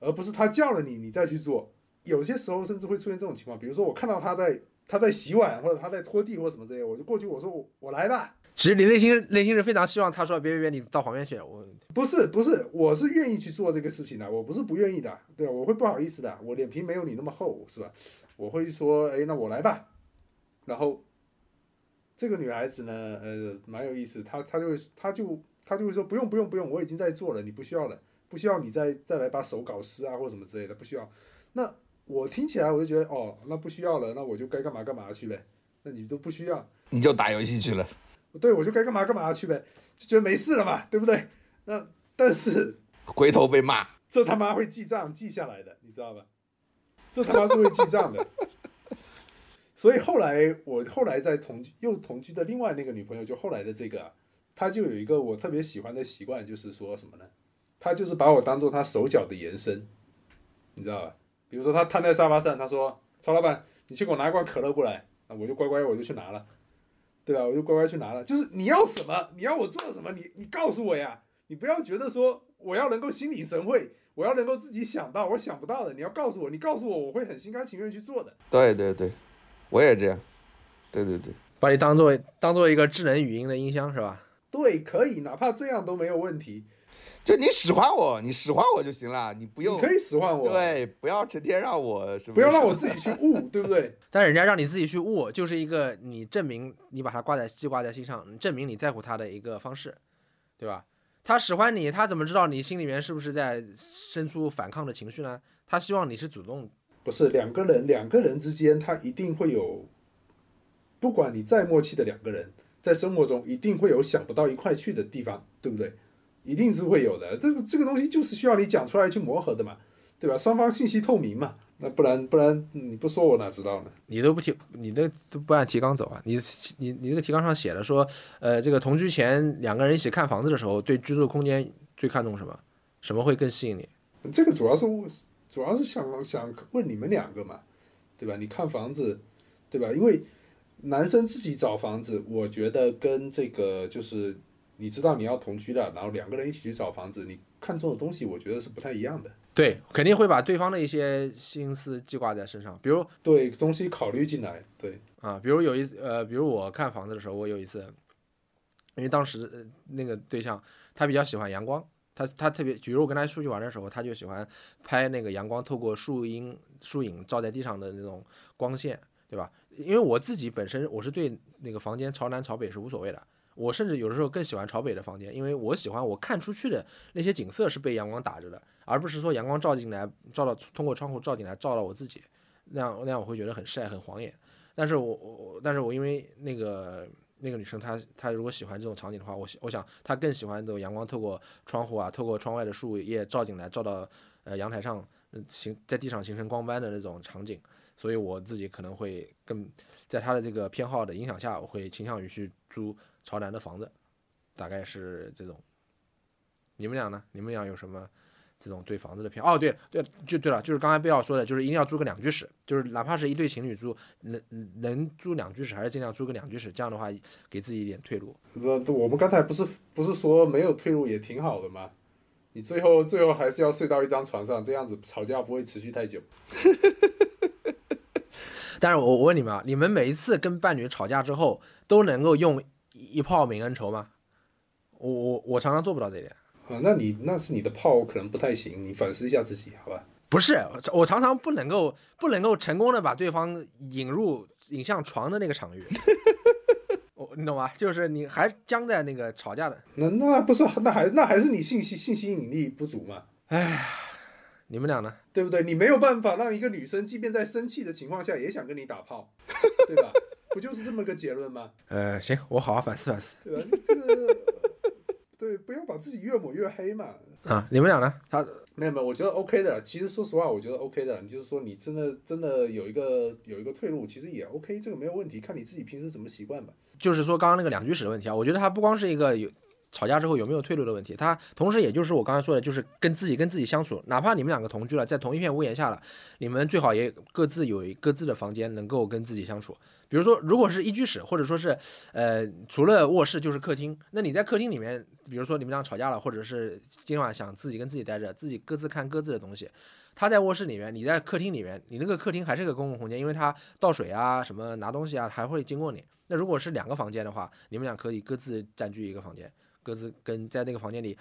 而不是她叫了你，你再去做。有些时候甚至会出现这种情况，比如说我看到她在她在洗碗或者她在拖地或者什么之类，我就过去我说我我来吧。其实你内心内心是非常希望他说别别别，你到旁边去。我不是不是，我是愿意去做这个事情的，我不是不愿意的，对我会不好意思的，我脸皮没有你那么厚，是吧？我会说，哎，那我来吧。然后这个女孩子呢，呃，蛮有意思，她她就会她就她就会说，不用不用不用，我已经在做了，你不需要了，不需要你再再来把手搞湿啊或者什么之类的，不需要。那我听起来我就觉得，哦，那不需要了，那我就该干嘛干嘛去呗。那你都不需要，你就打游戏去了。对，我就该干嘛干嘛去呗，就觉得没事了嘛，对不对？那但是 回头被骂，这他妈会记账记下来的，你知道吧？这他妈是会记账的。所以后来我后来在同居又同居的另外那个女朋友，就后来的这个，她就有一个我特别喜欢的习惯，就是说什么呢？她就是把我当做她手脚的延伸，你知道吧？比如说她瘫在沙发上，她说：“曹老板，你去给我拿一罐可乐过来。”那我就乖乖我就去拿了。对吧？我就乖乖去拿了。就是你要什么，你要我做什么，你你告诉我呀。你不要觉得说我要能够心领神会，我要能够自己想到，我想不到的，你要告诉我，你告诉我，我会很心甘情愿去做的。对对对，我也这样。对对对，把你当做当做一个智能语音的音箱是吧？对，可以，哪怕这样都没有问题。就你使唤我，你使唤我就行了，你不用。你可以使唤我。对，不要成天让我什么，不要让我自己去 悟，对不对？但是人家让你自己去悟，就是一个你证明你把它挂在记挂在心上，证明你在乎他的一个方式，对吧？他使唤你，他怎么知道你心里面是不是在生出反抗的情绪呢？他希望你是主动。不是两个人，两个人之间他一定会有，不管你再默契的两个人，在生活中一定会有想不到一块去的地方，对不对？一定是会有的，这个这个东西就是需要你讲出来去磨合的嘛，对吧？双方信息透明嘛，那不然不然你不说我哪知道呢？你都不提，你那都不按提纲走啊？你你你那个提纲上写了说，呃，这个同居前两个人一起看房子的时候，对居住空间最看重什么？什么会更吸引你？这个主要是主要是想想问你们两个嘛，对吧？你看房子，对吧？因为男生自己找房子，我觉得跟这个就是。你知道你要同居了，然后两个人一起去找房子，你看中的东西，我觉得是不太一样的。对，肯定会把对方的一些心思记挂在身上，比如对东西考虑进来。对啊，比如有一呃，比如我看房子的时候，我有一次，因为当时那个对象他比较喜欢阳光，他他特别，比如我跟他出去玩的时候，他就喜欢拍那个阳光透过树荫树影照在地上的那种光线，对吧？因为我自己本身我是对那个房间朝南朝北是无所谓的。我甚至有的时候更喜欢朝北的房间，因为我喜欢我看出去的那些景色是被阳光打着的，而不是说阳光照进来，照到通过窗户照进来，照到我自己，那样那样我会觉得很晒很晃眼。但是我我但是我因为那个那个女生她她如果喜欢这种场景的话，我我想她更喜欢这种阳光透过窗户啊，透过窗外的树叶照进来，照到呃阳台上形在地上形成光斑的那种场景，所以我自己可能会更在她的这个偏好的影响下，我会倾向于去租。朝南的房子，大概是这种。你们俩呢？你们俩有什么这种对房子的偏？哦，对对，就对了，就是刚才贝奥说的，就是一定要租个两居室，就是哪怕是一对情侣住，能能租两居室，还是尽量租个两居室，这样的话给自己一点退路。那我们刚才不是不是说没有退路也挺好的吗？你最后最后还是要睡到一张床上，这样子吵架不会持续太久。但是我我问你们啊，你们每一次跟伴侣吵架之后都能够用？一炮泯恩仇吗？我我我常常做不到这一点啊。那你那是你的炮可能不太行，你反思一下自己，好吧？不是，我常常不能够不能够成功的把对方引入引向床的那个场域。我你懂吗？就是你还僵在那个吵架的。那那不是那还那还是你信息信息引力不足嘛？哎，你们俩呢？对不对？你没有办法让一个女生，即便在生气的情况下，也想跟你打炮，对吧？不就是这么个结论吗？呃，行，我好好反思反思对吧？你这个，对，不要把自己越抹越黑嘛。啊。你们俩呢？他没有没有，我觉得 OK 的。其实说实话，我觉得 OK 的。你就是说，你真的真的有一个有一个退路，其实也 OK，这个没有问题，看你自己平时怎么习惯吧。就是说刚刚那个两居室的问题啊，我觉得它不光是一个有吵架之后有没有退路的问题，他同时也就是我刚才说的，就是跟自己跟自己相处，哪怕你们两个同居了，在同一片屋檐下了，你们最好也各自有一各自的房间，能够跟自己相处。比如说，如果是一居室，或者说是呃除了卧室就是客厅，那你在客厅里面，比如说你们俩吵架了，或者是今晚想自己跟自己待着，自己各自看各自的东西。他在卧室里面，你在客厅里面，你那个客厅还是个公共空间，因为他倒水啊、什么拿东西啊，还会经过你。那如果是两个房间的话，你们俩可以各自占据一个房间，各自跟在那个房间里，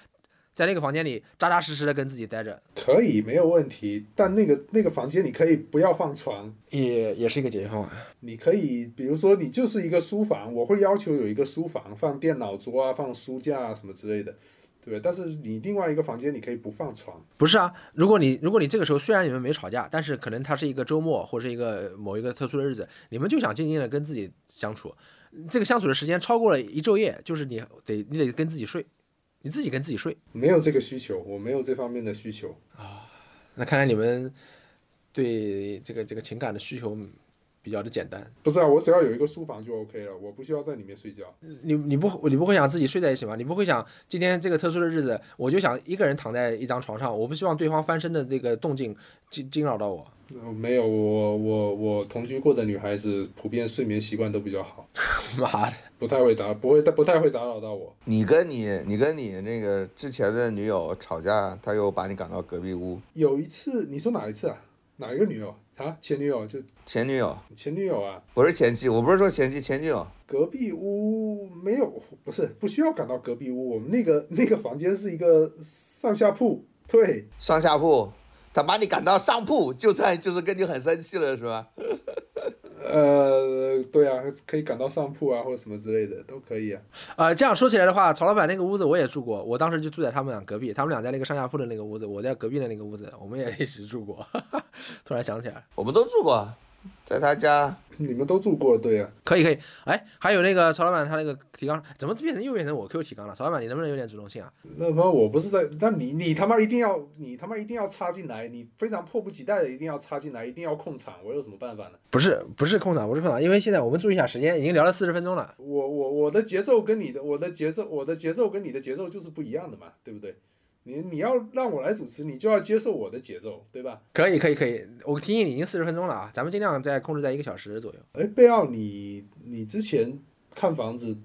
在那个房间里扎扎实实的跟自己待着，可以没有问题，但那个那个房间你可以不要放床，也也是一个解决方案。你可以比如说你就是一个书房，我会要求有一个书房，放电脑桌啊，放书架啊什么之类的，对不对？但是你另外一个房间你可以不放床，不是啊，如果你如果你这个时候虽然你们没吵架，但是可能它是一个周末或者是一个某一个特殊的日子，你们就想静静的跟自己相处，这个相处的时间超过了一昼夜，就是你得你得跟自己睡，你自己跟自己睡。没有这个需求，我没有这方面的需求啊。那看来你们对这个这个情感的需求比较的简单。不是啊，我只要有一个书房就 OK 了，我不需要在里面睡觉。你你不你不会想自己睡在一起吗？你不会想今天这个特殊的日子，我就想一个人躺在一张床上，我不希望对方翻身的那个动静惊惊扰到我。呃没有，我我我同居过的女孩子普遍睡眠习惯都比较好，妈的，不太会打，不会不太会打扰到我。你跟你你跟你那个之前的女友吵架，她又把你赶到隔壁屋，有一次，你说哪一次啊？哪一个女友啊？前女友就前女友前女友啊？不是前妻，我不是说前妻，前女友。隔壁屋没有，不是不需要赶到隔壁屋，我们那个那个房间是一个上下铺，对，上下铺，他把你赶到上铺，就算就是跟你很生气了，是吧？呃，对啊，可以赶到上铺啊，或者什么之类的都可以啊。呃，这样说起来的话，曹老板那个屋子我也住过，我当时就住在他们俩隔壁，他们俩在那个上下铺的那个屋子，我在隔壁的那个屋子，我们也一起住过。突然想起来，我们都住过，在他家。你们都住过，对啊。可以可以，哎，还有那个曹老板他那个提纲，怎么变成又变成我 Q 提纲了？曹老板，你能不能有点主动性啊？那么我不是在，那你你他妈一定要，你他妈一定要插进来，你非常迫不及待的一定要插进来，一定要控场，我有什么办法呢？不是不是控场，不是控场，因为现在我们注意一下时间，已经聊了四十分钟了。我我我的节奏跟你的我的节奏我的节奏跟你的节奏就是不一样的嘛，对不对？你你要让我来主持，你就要接受我的节奏，对吧？可以可以可以，我提醒你已经四十分钟了啊，咱们尽量在控制在一个小时左右。哎，贝奥，你你之前看房子，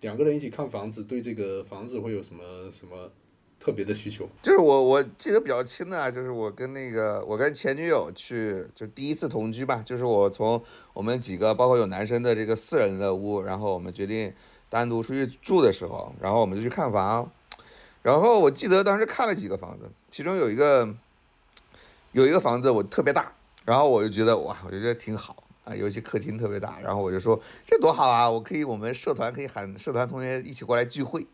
两个人一起看房子，对这个房子会有什么什么特别的需求？就是我我记得比较清的啊，就是我跟那个我跟前女友去，就第一次同居吧，就是我从我们几个包括有男生的这个四人的屋，然后我们决定单独出去住的时候，然后我们就去看房，然后我记得当时看了几个房子，其中有一个有一个房子我特别大，然后我就觉得哇，我就觉得挺好啊，尤其客厅特别大，然后我就说这多好啊，我可以我们社团可以喊社团同学一起过来聚会。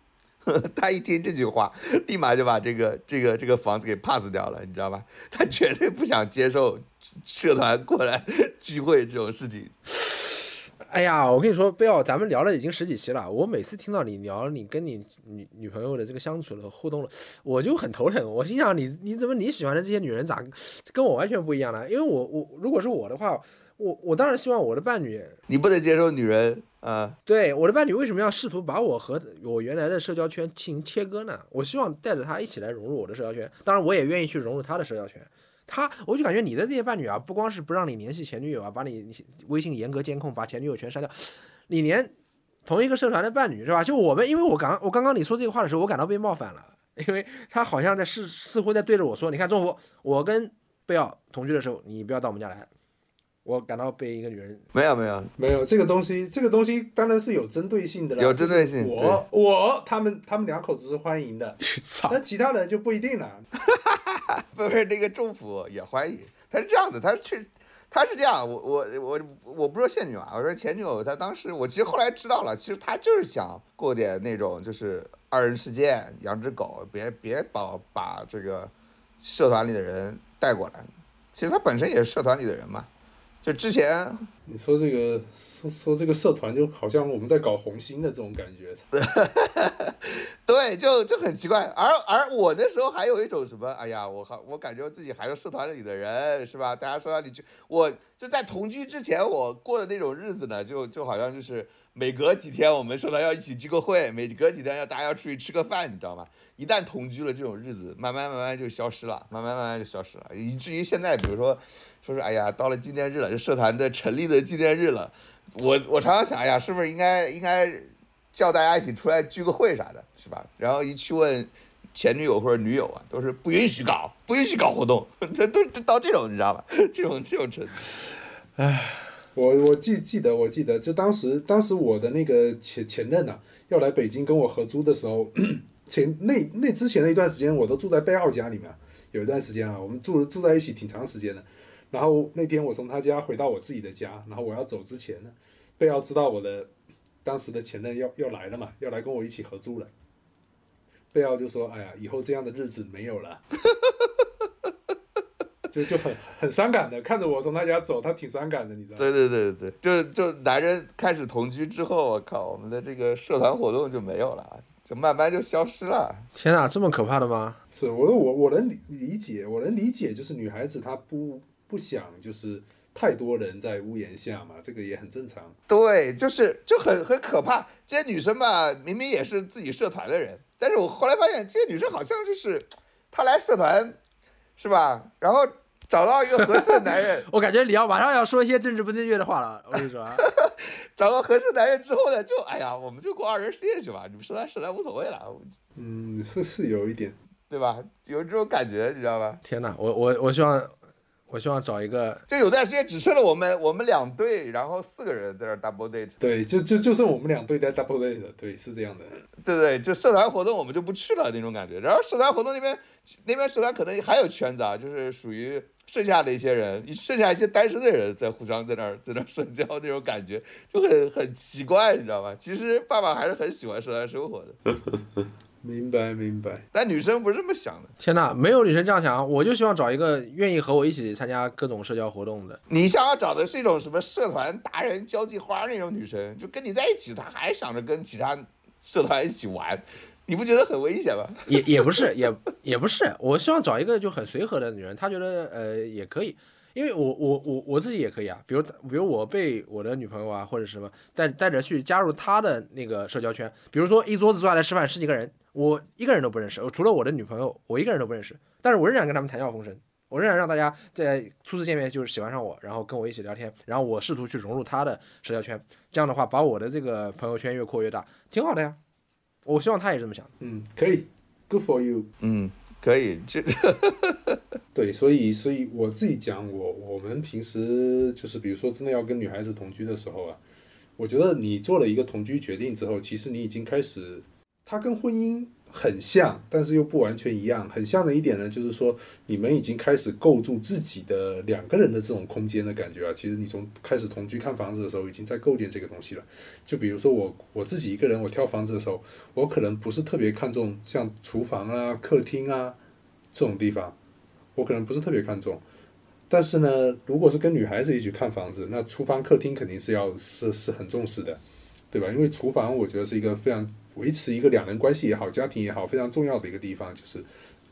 他一听这句话，立马就把这个这个这个房子给 pass 掉了，你知道吧？他绝对不想接受社团过来聚会这种事情。哎呀，我跟你说，贝奥，咱们聊了已经十几期了。我每次听到你聊你跟你女女朋友的这个相处的互动了，我就很头疼。我心想你你怎么你喜欢的这些女人咋跟我完全不一样呢？因为我我如果是我的话，我我当然希望我的伴侣你不能接受女人啊、对我的伴侣为什么要试图把我和我原来的社交圈进行切割呢？我希望带着她一起来融入我的社交圈，当然我也愿意去融入她的社交圈。他，我就感觉你的这些伴侣啊，不光是不让你联系前女友啊，把你微信严格监控，把前女友全删掉，你连同一个社团的伴侣是吧？就我们，因为我刚我刚刚你说这个话的时候，我感到被冒犯了，因为他好像在似似乎在对着我说，你看中福，我跟贝奥同居的时候，你不要到我们家来，我感到被一个女人没有没有，没有这个东西，这个东西当然是有针对性的了，有针对性我我他们他们两口子是欢迎的，操那其他人就不一定了。不是那个政府也欢迎。他是这样的，他去他是这样，我我我我不说现女友啊，我说前女友，她当时我其实后来知道了，其实她就是想过点那种就是二人世界，养只狗，别别把把这个社团里的人带过来。其实他本身也是社团里的人嘛，就之前你说这个说说这个社团就好像我们在搞红星的这种感觉，对，就就很奇怪。而而我那时候还有一种什么，哎呀，我好，我感觉自己还是社团里的人，是吧？大家社团里去，我就在同居之前，我过的那种日子呢，就就好像就是每隔几天我们社团要一起聚个会，每隔几天要大家要出去吃个饭，你知道吗？一旦同居了，这种日子慢慢慢慢就消失了，慢慢慢慢就消失了，以至于现在，比如说说是哎呀，到了纪念日了，这社团的成立的纪念日了，我我常常想，哎呀，是不是应该应该叫大家一起出来聚个会啥的，是吧？然后一去问前女友或者女友啊，都是不允许搞，不允许搞活动，这 都都到这种你知道吧？这种这种程度。我我记记得我记得，就当时当时我的那个前前任呐、要来北京跟我合租的时候，前那那之前的一段时间，我都住在贝奥家里面，有一段时间啊，我们住住在一起挺长时间的。然后那天我从他家回到我自己的家，然后我要走之前呢，贝奥知道我的当时的前任要要来了嘛，要来跟我一起合租了。贝奥就说：“哎呀，以后这样的日子没有了。”就就很很伤感的看着我从他家走，他挺伤感的，你知道吗？对对对对对，就就男人开始同居之后，我靠，我们的这个社团活动就没有了，就慢慢就消失了。天哪，这么可怕的吗？是我我我能理理解，我能理解，就是女孩子她不不想就是太多人在屋檐下嘛，这个也很正常。对，就是就很很可怕。这些女生吧，明明也是自己社团的人，但是我后来发现，这些女生好像就是她来社团，是吧？然后找到一个合适的男人，我感觉李奥马上要说一些政治不正确的话了。我跟你说啊，找到合适男人之后呢，就哎呀，我们就过二人世界去吧，你们说来说来无所谓了，嗯，是是有一点。对吧？有这种感觉，你知道吧？天哪，我我我希望我希望找一个就有段时间只剩了我们我们两队，然后四个人在这 double date，对，就就就剩我们两队在 double date，对，是这样的。对不对？就社团活动我们就不去了那种感觉。然后社团活动那边那边社团可能还有圈子啊，就是属于剩下的一些人，剩下一些单身的人在互相在那儿在那儿社交那种感觉，就很很奇怪，你知道吧？其实爸爸还是很喜欢社团生活的，明白明白。但女生不是这么想的。天哪，没有女生这样想，我就希望找一个愿意和我一起参加各种社交活动的。你想要找的是一种什么社团达人交际花那种女生，就跟你在一起，她还想着跟其他社团一起玩，你不觉得很危险吗？也也不是，也也不是，我希望找一个就很随和的女人，她觉得呃也可以，因为我我我我自己也可以啊，比如比如我被我的女朋友啊或者什么带带着去加入她的那个社交圈，比如说一桌子坐下来吃饭十几个人，我一个人都不认识，除了我的女朋友，我一个人都不认识，但是我仍然跟他们谈笑风生。我仍然让大家在初次见面就是喜欢上我，然后跟我一起聊天，然后我试图去融入他的社交圈，这样的话把我的这个朋友圈越扩越大，挺好的呀。我希望他也这么想。嗯，可以，good for you。嗯，可以，这 对，所以所以我自己讲，我我们平时就是比如说真的要跟女孩子同居的时候啊，我觉得你做了一个同居决定之后，其实你已经开始，它跟婚姻很像，但是又不完全一样。很像的一点呢，就是说你们已经开始构筑自己的两个人的这种空间的感觉啊。其实你从开始同居看房子的时候，已经在构建这个东西了。就比如说我我自己一个人，我挑房子的时候，我可能不是特别看重像厨房啊、客厅啊这种地方。我可能不是特别看重，但是呢，如果是跟女孩子一起看房子，那厨房、客厅肯定是要是是很重视的，对吧？因为厨房我觉得是一个非常维持一个两人关系也好、家庭也好非常重要的一个地方，就是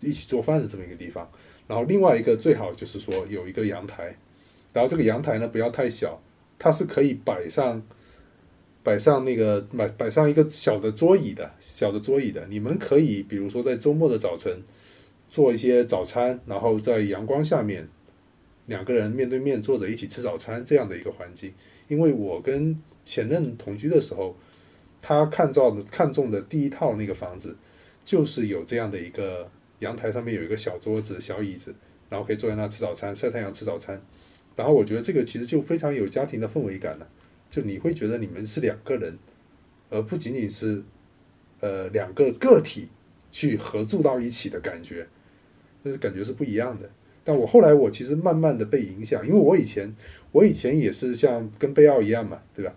一起做饭的这么一个地方。然后另外一个最好就是说有一个阳台，然后这个阳台呢不要太小，它是可以摆上摆上那个摆摆上一个小的桌椅的，小的桌椅的。你们可以比如说在周末的早晨。做一些早餐，然后在阳光下面，两个人面对面坐着一起吃早餐这样的一个环境。因为我跟前任同居的时候，他看到的看中的第一套那个房子，就是有这样的一个阳台上面有一个小桌子、小椅子，然后可以坐在那吃早餐、晒太阳吃早餐。然后我觉得这个其实就非常有家庭的氛围感了，就你会觉得你们是两个人，而不仅仅是呃两个个体去合住到一起的感觉。那是感觉是不一样的。但我后来我其实慢慢的被影响，因为我以前我以前也是像跟贝奥一样嘛，对吧？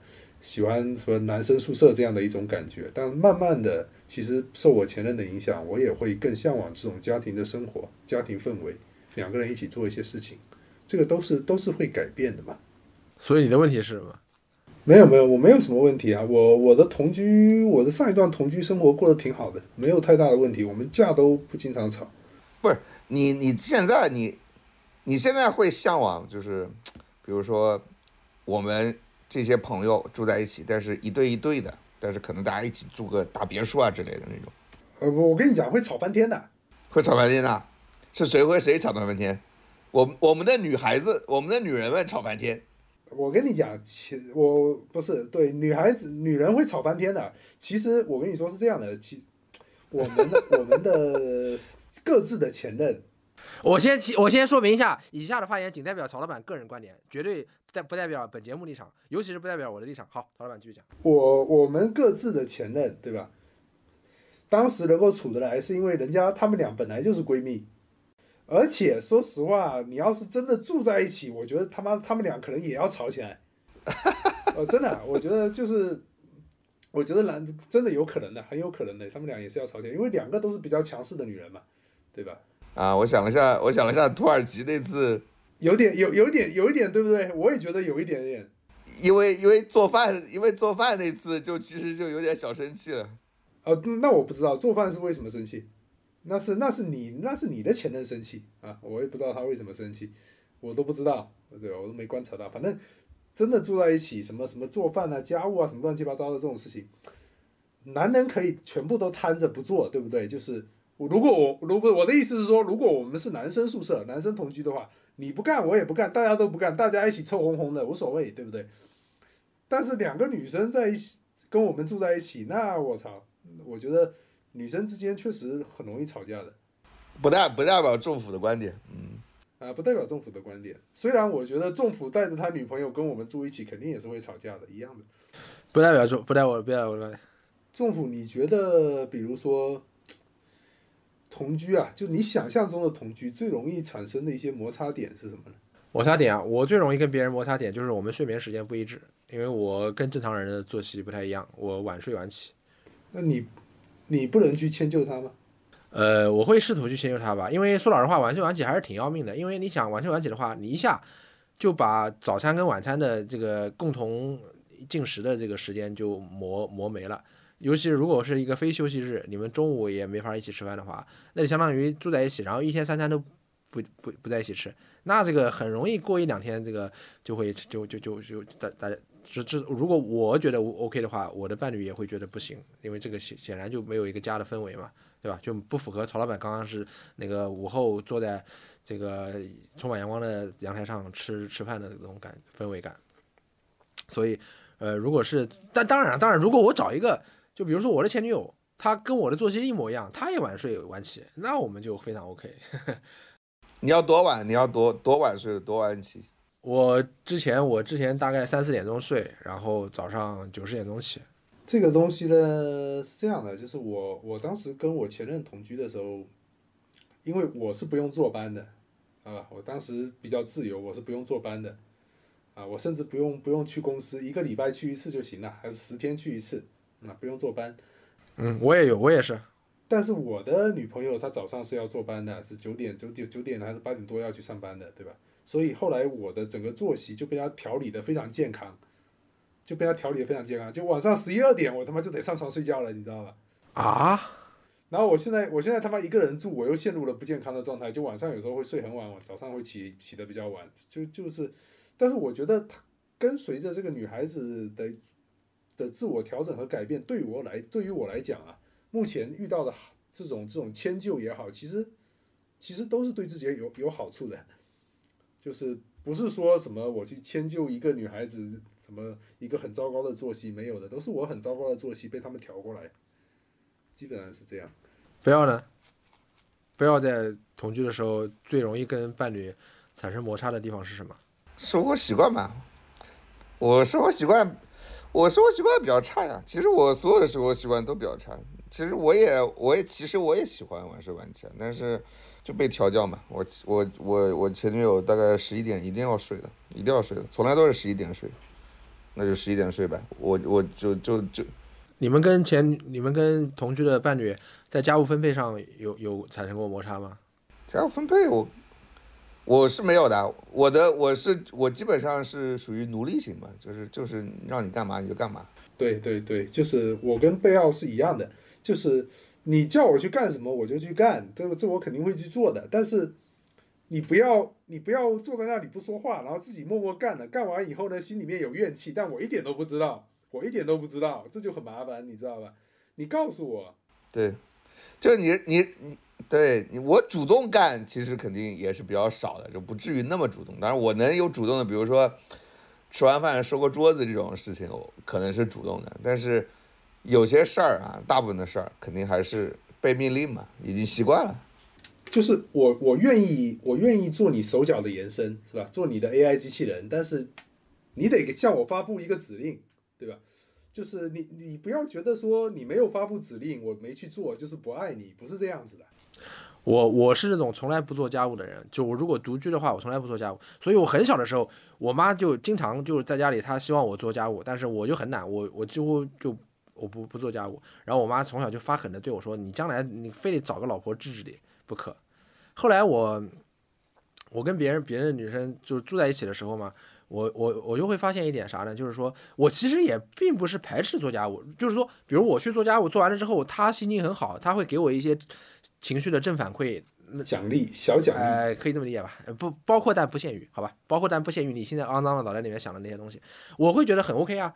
喜欢什么男生宿舍这样的一种感觉。但慢慢的，其实受我前任的影响，我也会更向往这种家庭的生活、家庭氛围。两个人一起做一些事情，这个都是都是会改变的嘛。所以你的问题是什么？没有没有，我没有什么问题啊。我我的同居，我的上一段同居生活过得挺好的，没有太大的问题。我们架都不经常吵。不是你你现在你你现在会向往就是，比如说我们这些朋友住在一起，但是一对一对的，但是可能大家一起住个大别墅啊之类的那种，呃，我我跟你讲，会吵翻天的。会吵翻天的，是谁和谁吵闹翻天？我我们的女孩子，我们的女人们吵翻天。我跟你讲，其我不是对女孩子、女人会吵翻天的。其实我跟你说是这样的，其我们的我们的 各自的前任，我先提我先说明一下，以下的发言仅代表曹老板个人观点，绝对代不代表本节目立场，尤其是不代表我的立场。好，陶老板继续讲。我我们各自的前任，对吧？当时能够处得来，是因为人家他们俩本来就是闺蜜，而且说实话，你要是真的住在一起，我觉得他妈他们俩可能也要吵起来。哦，真的，我觉得就是，我觉得男真的有可能的，很有可能的，他们俩也是要吵起来，因为两个都是比较强势的女人嘛，对吧？啊，我想了一下，我想了一下，土耳其那次，有点有有点有一点，对不对？我也觉得有一点点。因为因为做饭，因为做饭那次就其实就有点小生气了。哦，那我不知道做饭是为什么生气，那是那是你那是你的前任生气啊，我也不知道他为什么生气，我都不知道，对吧？我都没观察到，反正真的住在一起，什么什么做饭啊、家务啊，什么乱七八糟的这种事情，男人可以全部都摊着不做，对不对？就是我如果我如果我的意思是说，如果我们是男生宿舍、男生同居的话，你不干我也不干，大家都不干，大家一起臭烘烘的无所谓，对不对？但是两个女生在一起跟我们住在一起，那我操！我觉得女生之间确实很容易吵架的，不代不代表政府的观点，嗯，啊，不代表政府的观点。虽然我觉得政府带着他女朋友跟我们住一起，肯定也是会吵架的，一样的。不代表说不代表不代表我的观点。政府，你觉得，比如说同居啊，就你想象中的同居，最容易产生的一些摩擦点是什么呢？摩擦点啊，我最容易跟别人摩擦点就是我们睡眠时间不一致，因为我跟正常人的作息不太一样，我晚睡晚起。那你你不能去迁就他吗？呃，我会试图去迁就他吧，因为说老实话，晚睡晚起还是挺要命的。因为你想晚睡晚起的话，你一下就把早餐跟晚餐的这个共同进食的这个时间就磨磨没了。尤其如果是一个非休息日，你们中午也没法一起吃饭的话，那就相当于住在一起，然后一天三餐都不不不在一起吃，那这个很容易过一两天，这个就会就就就就大大家。只只如果我觉得 OK 的话，我的伴侣也会觉得不行，因为这个显显然就没有一个家的氛围嘛，对吧？就不符合曹老板刚刚是那个午后坐在这个充满阳光的阳台上吃吃饭的这种感氛围感。所以，呃，如果是，但当然当然，如果我找一个，就比如说我的前女友，她跟我的作息一模一样，她也晚睡晚起，那我们就非常 OK。你要多晚？你要多多晚睡，多晚起？我之前我之前大概三四点钟睡，然后早上九十点钟起。这个东西呢是这样的，就是我我当时跟我前任同居的时候，因为我是不用坐班的，啊，我当时比较自由，我是不用坐班的，啊，我甚至不用不用去公司，一个礼拜去一次就行了，还是十天去一次，那、不用坐班。嗯，我也有，我也是。但是我的女朋友她早上是要坐班的，是九点九点九点还是八点多要去上班的，对吧？所以后来我的整个作息就被她调理的非常健康，就被她调理的非常健康。就晚上十一二点，我他妈就得上床睡觉了，你知道吧？啊，然后我现在我现在他妈一个人住，我又陷入了不健康的状态，就晚上有时候会睡很晚，早上会起起的比较晚，就就是，但是我觉得她跟随着这个女孩子的的自我调整和改变，对于我来对于我来讲啊，目前遇到的这种这种迁就也好，其实其实都是对自己有有好处的，就是不是说什么我去迁就一个女孩子，什么一个很糟糕的作息没有的，都是我很糟糕的作息被他们调过来，基本上是这样。不要呢，不要在同居的时候最容易跟伴侣产生摩擦的地方是什么？生活习惯吧，我生活习惯，我生活习惯比较差呀。其实我所有的生活习惯都比较差。其实我也，我也，其实我也喜欢晚睡晚起，但是就被调教嘛。我我我我前女友大概十一点一定要睡的，一定要睡的，从来都是十一点睡，那就十一点睡呗。我我就就就你们跟前你们跟同居的伴侣在家务分配上有有产生过摩擦吗？家务分配我我是没有的，我的我是我基本上是属于奴隶型嘛，就是就是让你干嘛你就干嘛。对对对，就是我跟贝奥是一样的，就是你叫我去干什么我就去干，这这我肯定会去做的。但是你不要你不要坐在那里不说话，然后自己默默干了，干完以后呢心里面有怨气，但我一点都不知道，我一点都不知道，这就很麻烦，你知道吧？你告诉我，对，就你你你对我主动干，其实肯定也是比较少的，就不至于那么主动。当然我能有主动的，比如说吃完饭收个桌子这种事情，可能是主动的。但是有些事儿啊，大部分的事儿肯定还是被命令嘛，已经习惯了。就是我我愿意我愿意做你手脚的延伸，是吧？做你的 AI 机器人，但是你得向我发布一个指令，对吧？就是你你不要觉得说你没有发布指令，我没去做就是不爱你，不是这样子的。我我是那种从来不做家务的人，就我如果独居的话，我从来不做家务。所以我很小的时候，我妈就经常就在家里，她希望我做家务，但是我就很懒，我我几乎就我不不做家务。然后我妈从小就发狠的对我说：“你将来你非得找个老婆治治你不可。”后来我我跟别人别的女生就住在一起的时候嘛，我我我就会发现一点啥呢？就是说我其实也并不是排斥做家务，就是说，比如我去做家务，做完了之后，他心情很好，他会给我一些情绪的正反馈，那奖励小奖励，呃，可以这么理解吧？呃不包括但不限于，好吧？包括但不限于你现在肮脏的脑袋里面想的那些东西，我会觉得很 OK 啊。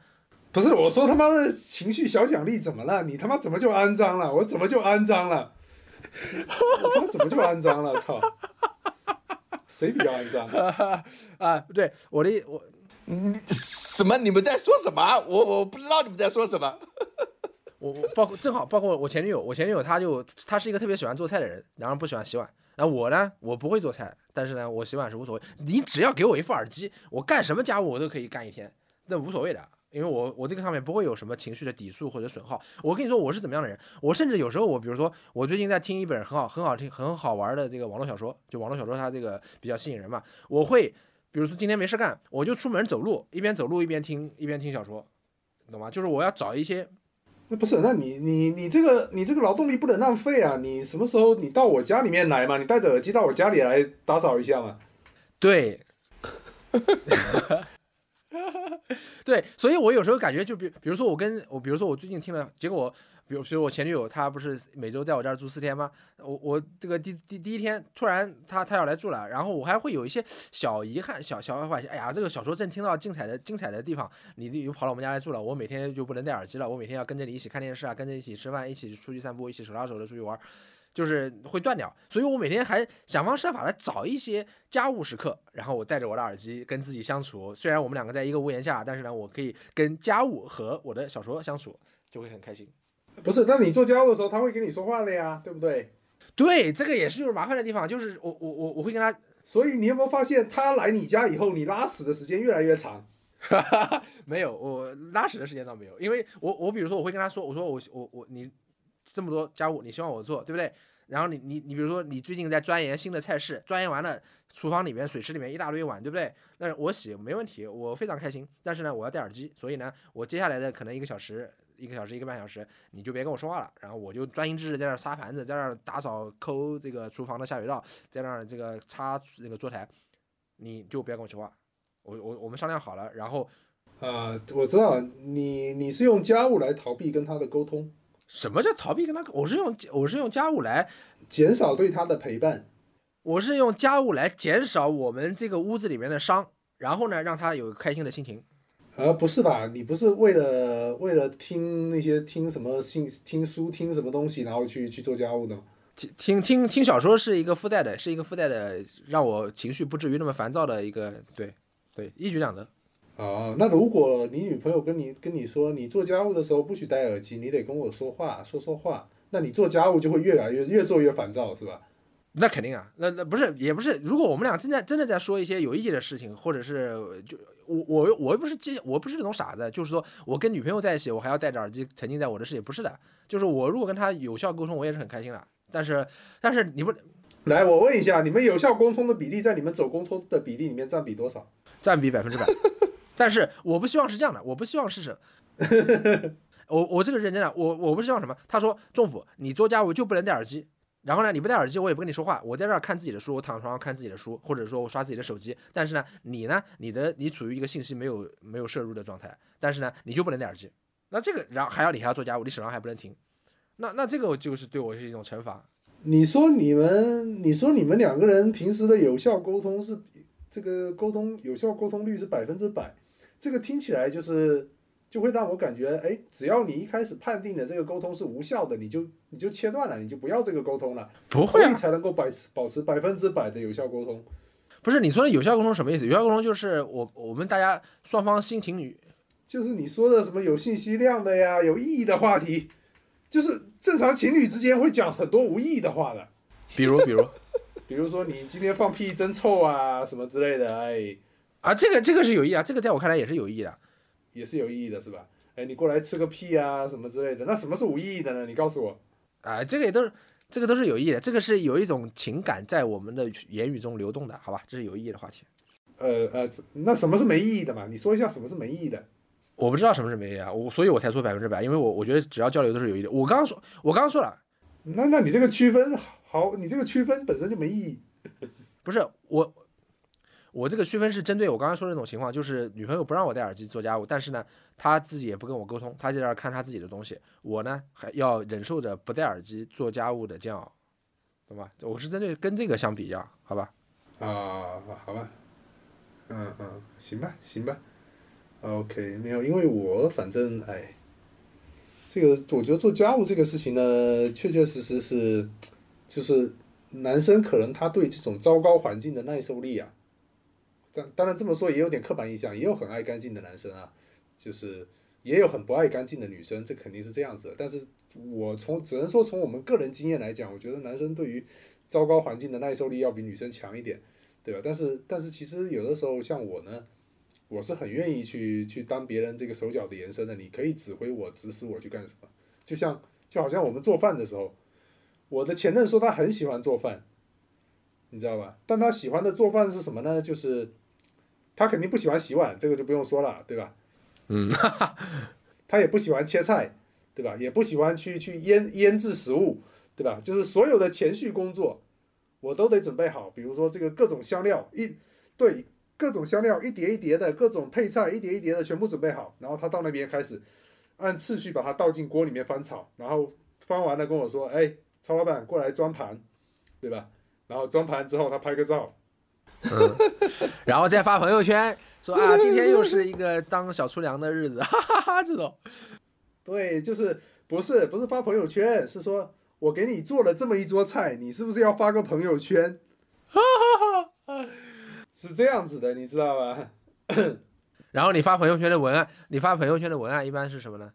不是我说他妈的情绪小奖励怎么了？你他妈怎么就肮脏了？我怎么就肮脏了？我他妈怎么就肮脏了？操！谁比较肮脏？啊，对，我的我你什么？你们在说什么？我我不知道你们在说什么。我我包括正好包括我前女友，我前女友她就她是一个特别喜欢做菜的人，然后不喜欢洗碗。然后我呢，我不会做菜，但是呢，我洗碗是无所谓。你只要给我一副耳机，我干什么家务我都可以干一天，那无所谓的。因为我我这个上面不会有什么情绪的抵触或者损耗。我跟你说我是怎么样的人，我甚至有时候我比如说我最近在听一本很好很好听很好玩的这个网络小说，就网络小说它这个比较吸引人嘛，我会比如说今天没事干，我就出门走路，一边走路一边听一边听小说，懂吗？就是我要找一些那不是？那你你你这个你这个劳动力不能浪费啊！你什么时候你到我家里面来嘛？你戴着耳机到我家里来打扫一下嘛？对，对，所以我有时候感觉就比比如说我跟我比如说我最近听了，结果比如比如我前女友她不是每周在我这儿住四天吗？我我这个第第第一天突然她她要来住了，然后我还会有一些小遗憾小小惋惜，哎呀，这个小说正听到精彩的精彩的地方，你你又跑到我们家来住了，我每天就不能戴耳机了，我每天要跟着你一起看电视啊，跟着一起吃饭，一起出去散步，一起手拉手的出去玩。就是会断掉，所以我每天还想方设法的找一些家务时刻，然后我戴着我的耳机跟自己相处。虽然我们两个在一个屋檐下，但是呢，我可以跟家务和我的小说相处，就会很开心。不是，那你做家务的时候，他会跟你说话的呀，对不对？对，这个也是就是麻烦的地方，就是我我我我会跟他，所以你有没有发现，他来你家以后，你拉屎的时间越来越长？没有，我拉屎的时间倒没有，因为我我比如说我会跟他说，我说我我我你。这么多家务，你希望我做，对不对？然后你你你比如说你最近在钻研新的菜式，钻研完了，厨房里面水池里面一大堆碗，对不对？那我洗没问题，我非常开心。但是呢，我要戴耳机，所以呢，我接下来的可能一个小时、一个小时、一个半小时，你就别跟我说话了。然后我就专心致志在那儿擦盘子，在那儿打扫、抠这个厨房的下水道，在那儿这个擦那个桌台，你就不要跟我说话。我我我们商量好了，然后啊，我知道你你是用家务来逃避跟他的沟通。什么叫逃避跟他？我是用我是用家务来减少对他的陪伴，我是用家务来减少我们这个屋子里面的伤，然后呢，让他有开心的心情。啊，不是吧？你不是为了为了听那些听什么信听书听什么东西，然后去去做家务的吗？听听听听小说是一个附带的，是一个附带的，让我情绪不至于那么烦躁的一个，对对，一举两得。哦，那如果你女朋友跟你跟你说，你做家务的时候不许戴耳机，你得跟我说话，说说话，那你做家务就会越来越越做越烦躁，是吧？那肯定啊，那那不是也不是，如果我们俩真的真的在说一些有意义的事情，或者是就我我我又不是机，我不是那种傻子，就是说我跟女朋友在一起，我还要戴着耳机沉浸在我的世界，不是的，就是我如果跟她有效沟通，我也是很开心的。但是但是你不来，我问一下，你们有效沟通的比例在你们走沟通的比例里面占比多少？占比百分之百。但是我不希望是这样的，我不希望是什，我我这个认真的，我我不希望什么。他说，政府你做家务就不能戴耳机，然后呢，你不戴耳机，我也不跟你说话，我在这儿看自己的书，我躺床上看自己的书，或者说我刷自己的手机。但是呢，你呢，你的你处于一个信息没有没有摄入的状态，但是呢，你就不能戴耳机。那这个，然后还要你还要做家务，你手上还不能停。那那这个就是对我是一种惩罚。你说你们，你说你们两个人平时的有效沟通是这个沟通有效沟通率是百分之百，这个听起来就是就会让我感觉，哎，只要你一开始判定的这个沟通是无效的，你就你就切断了，你就不要这个沟通了，不会啊，所以才能够保持保持百分之百的有效沟通。不是你说的有效沟通什么意思？有效沟通就是我我们大家双方心情与就是你说的什么有信息量的呀，有意义的话题，就是正常情侣之间会讲很多无意义的话的，比如比如 比如说你今天放屁真臭啊什么之类的，哎，啊，这个这个是有意义啊，这个在我看来也是有意义的。也是有意义的，是吧？哎，你过来吃个屁啊什么之类的，那什么是无意义的呢？你告诉我。啊，这个也都是这个都是有意义的，这个是有一种情感在我们的言语中流动的，好吧？这是有意义的话题。呃呃，那什么是没意义的嘛？你说一下什么是没意义的？我不知道什么是没意义啊，我所以我才说百分之百，因为我我觉得只要交流都是有意义的。我刚刚说，我刚刚说了，那那你这个区分好，你这个区分本身就没意义。不是我，我这个区分是针对我刚刚说的那种情况，就是女朋友不让我戴耳机做家务，但是呢，她自己也不跟我沟通，她就在那看她自己的东西，我呢还要忍受着不戴耳机做家务的煎熬，懂吧？我是针对跟这个相比较，好吧？啊，好吧，嗯嗯，行吧，行吧，OK，没有，因为我反正哎，这个我觉得做家务这个事情呢，确确实实是，就是男生可能他对这种糟糕环境的耐受力啊，当当然这么说也有点刻板印象，也有很爱干净的男生啊，就是也有很不爱干净的女生，这肯定是这样子。但是我从只能说从我们个人经验来讲，我觉得男生对于糟糕环境的耐受力要比女生强一点。对吧？但是但是其实有的时候像我呢，我是很愿意去去当别人这个手脚的延伸的。你可以指挥我、指使我去干什么，就像就好像我们做饭的时候，我的前任说他很喜欢做饭，你知道吧？但他喜欢的做饭是什么呢？就是他肯定不喜欢洗碗，这个就不用说了，对吧？嗯，他也不喜欢切菜，对吧？也不喜欢去去腌腌制食物，对吧？就是所有的前序工作。我都得准备好，比如说这个各种香料一对各种香料一碟一碟的，各种配菜一碟一碟的全部准备好，然后他到那边开始按次序把它倒进锅里面翻炒，然后翻完了跟我说：“哎，曹老板过来装盘，对吧？”然后装盘之后他拍个照，嗯，然后再发朋友圈说啊，今天又是一个当小厨娘的日子，哈哈哈，这种。对，就是不是不是发朋友圈，是说。我给你做了这么一桌菜，你是不是要发个朋友圈？哈哈哈是这样子的，你知道吧？然后你发朋友圈的文案，你发朋友圈的文案一般是什么呢？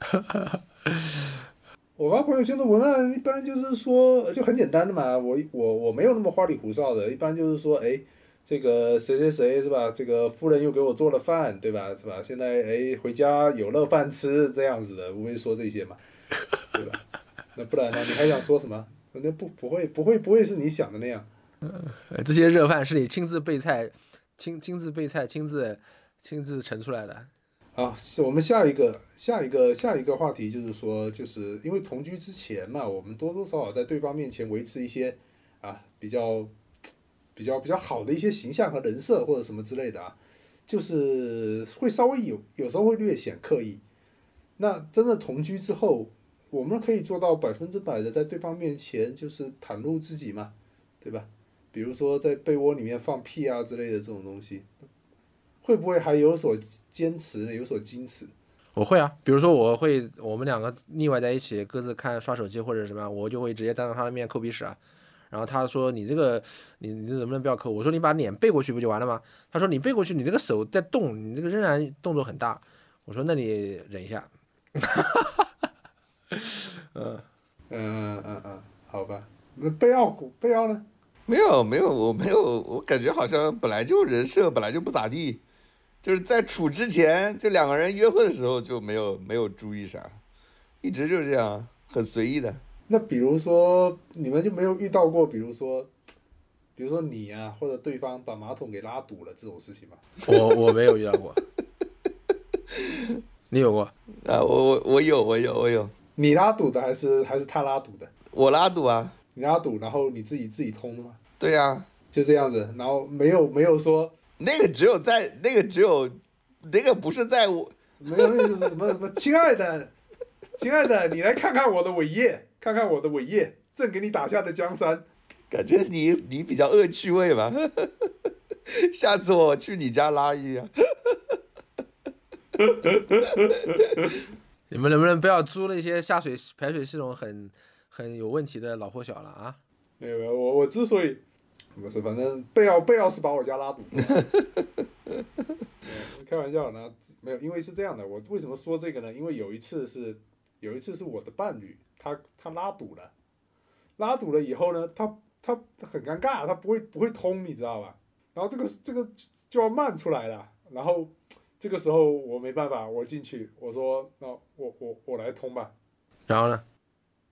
我发朋友圈的文案一般就是说，就很简单的嘛。我我我没有那么花里胡哨的，一般就是说，哎，这个谁谁谁是吧？这个夫人又给我做了饭，对吧？是吧？现在哎回家有热饭吃，这样子的，无非说这些嘛，对吧？那不然呢？你还想说什么？那不不会不会不会是你想的那样。这些热饭是你亲自备菜，亲亲自备菜，亲自亲自盛出来的。好，我们下一个下一个下一个话题就是说，就是因为同居之前嘛，我们多多少少在对方面前维持一些啊比较比较比较好的一些形象和人设或者什么之类的啊，就是会稍微有有时候会略显刻意。那真的同居之后。我们可以做到百分之百的在对方面前就是袒露自己嘛，对吧？比如说在被窝里面放屁啊之类的这种东西，会不会还有所坚持呢？有所矜持？我会啊，比如说我会，我们两个腻歪在一起，各自看刷手机或者什么，我就会直接当着他的面抠鼻屎啊。然后他说：“你这个，你你能不能不要抠？”我说：“你把脸背过去不就完了吗？”他说：“你背过去，你那个手在动，你这个仍然动作很大。”我说：“那你忍一下。”嗯嗯嗯嗯嗯，好吧，那贝奥古贝奥呢？没有没有，我没有，我感觉好像本来就人设本来就不咋地，就是在处之前就两个人约会的时候就没有没有注意啥，一直就是这样，很随意的。那比如说你们就没有遇到过，比如说，比如说你啊，或者对方把马桶给拉堵了这种事情吗？我我没有遇到过，你有过？啊，我我我有我有我有。你拉堵的还是还是他拉堵的？我拉堵啊！你拉堵，然后你自己自己通的吗？对呀、就这样子，然后没有没有说那个只有在那个只有那个不是在我没有，那个就是什么什么，亲爱的，亲爱的，你来看看我的伟业，看看我的伟业，朕给你打下的江山。感觉你你比较恶趣味吧？下次我去你家拉一呀。你们能不能不要租那些下水排水系统很很有问题的老破小了啊？没有没有，我我之所以不是，反正贝奥贝奥是把我家拉堵。嗯 开玩笑呢，没有，因为是这样的，我为什么说这个呢？因为有一次是有一次是我的伴侣，他他拉堵了，拉堵了以后呢，他他很尴尬，他不会不会通，你知道吧？然后这个这个就要漫出来了，然后这个时候我没办法，我进去我说那我我我来通吧，然后呢？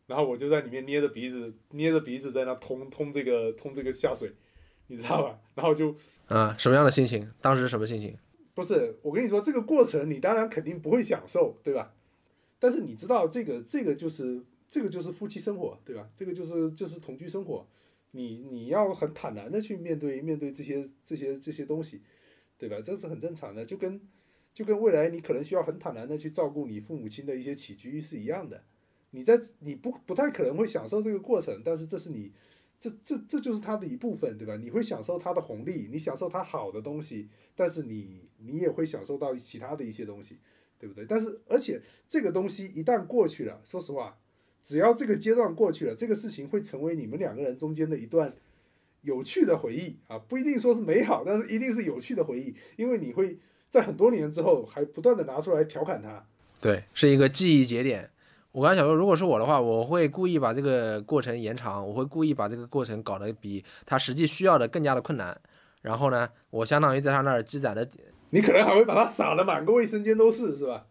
然后我就在里面捏着鼻子，捏着鼻子在那通通这个通这个下水，你知道吧？然后就啊，什么样的心情？当时什么心情？不是我跟你说，这个过程你当然肯定不会享受，对吧？但是你知道这个这个就是这个就是夫妻生活，对吧？这个就是就是同居生活，你你要很坦然的去面对面对这些这些这些东西，对吧？这是很正常的，就跟就跟未来你可能需要很坦然的去照顾你父母亲的一些起居是一样的。你在你不不太可能会享受这个过程，但是这是你这这这就是它的一部分，对吧？你会享受它的红利，你享受它好的东西，但是你你也会享受到其他的一些东西，对不对？但是而且这个东西一旦过去了，说实话，只要这个阶段过去了，这个事情会成为你们两个人中间的一段有趣的回忆啊，不一定说是美好，但是一定是有趣的回忆，因为你会在很多年之后还不断的拿出来调侃他。对，是一个记忆节点。我刚才想说，如果是我的话，我会故意把这个过程延长，我会故意把这个过程搞得比他实际需要的更加的困难。然后呢，我相当于在他那儿积攒的，你可能还会把他撒的满个卫生间都是，是吧？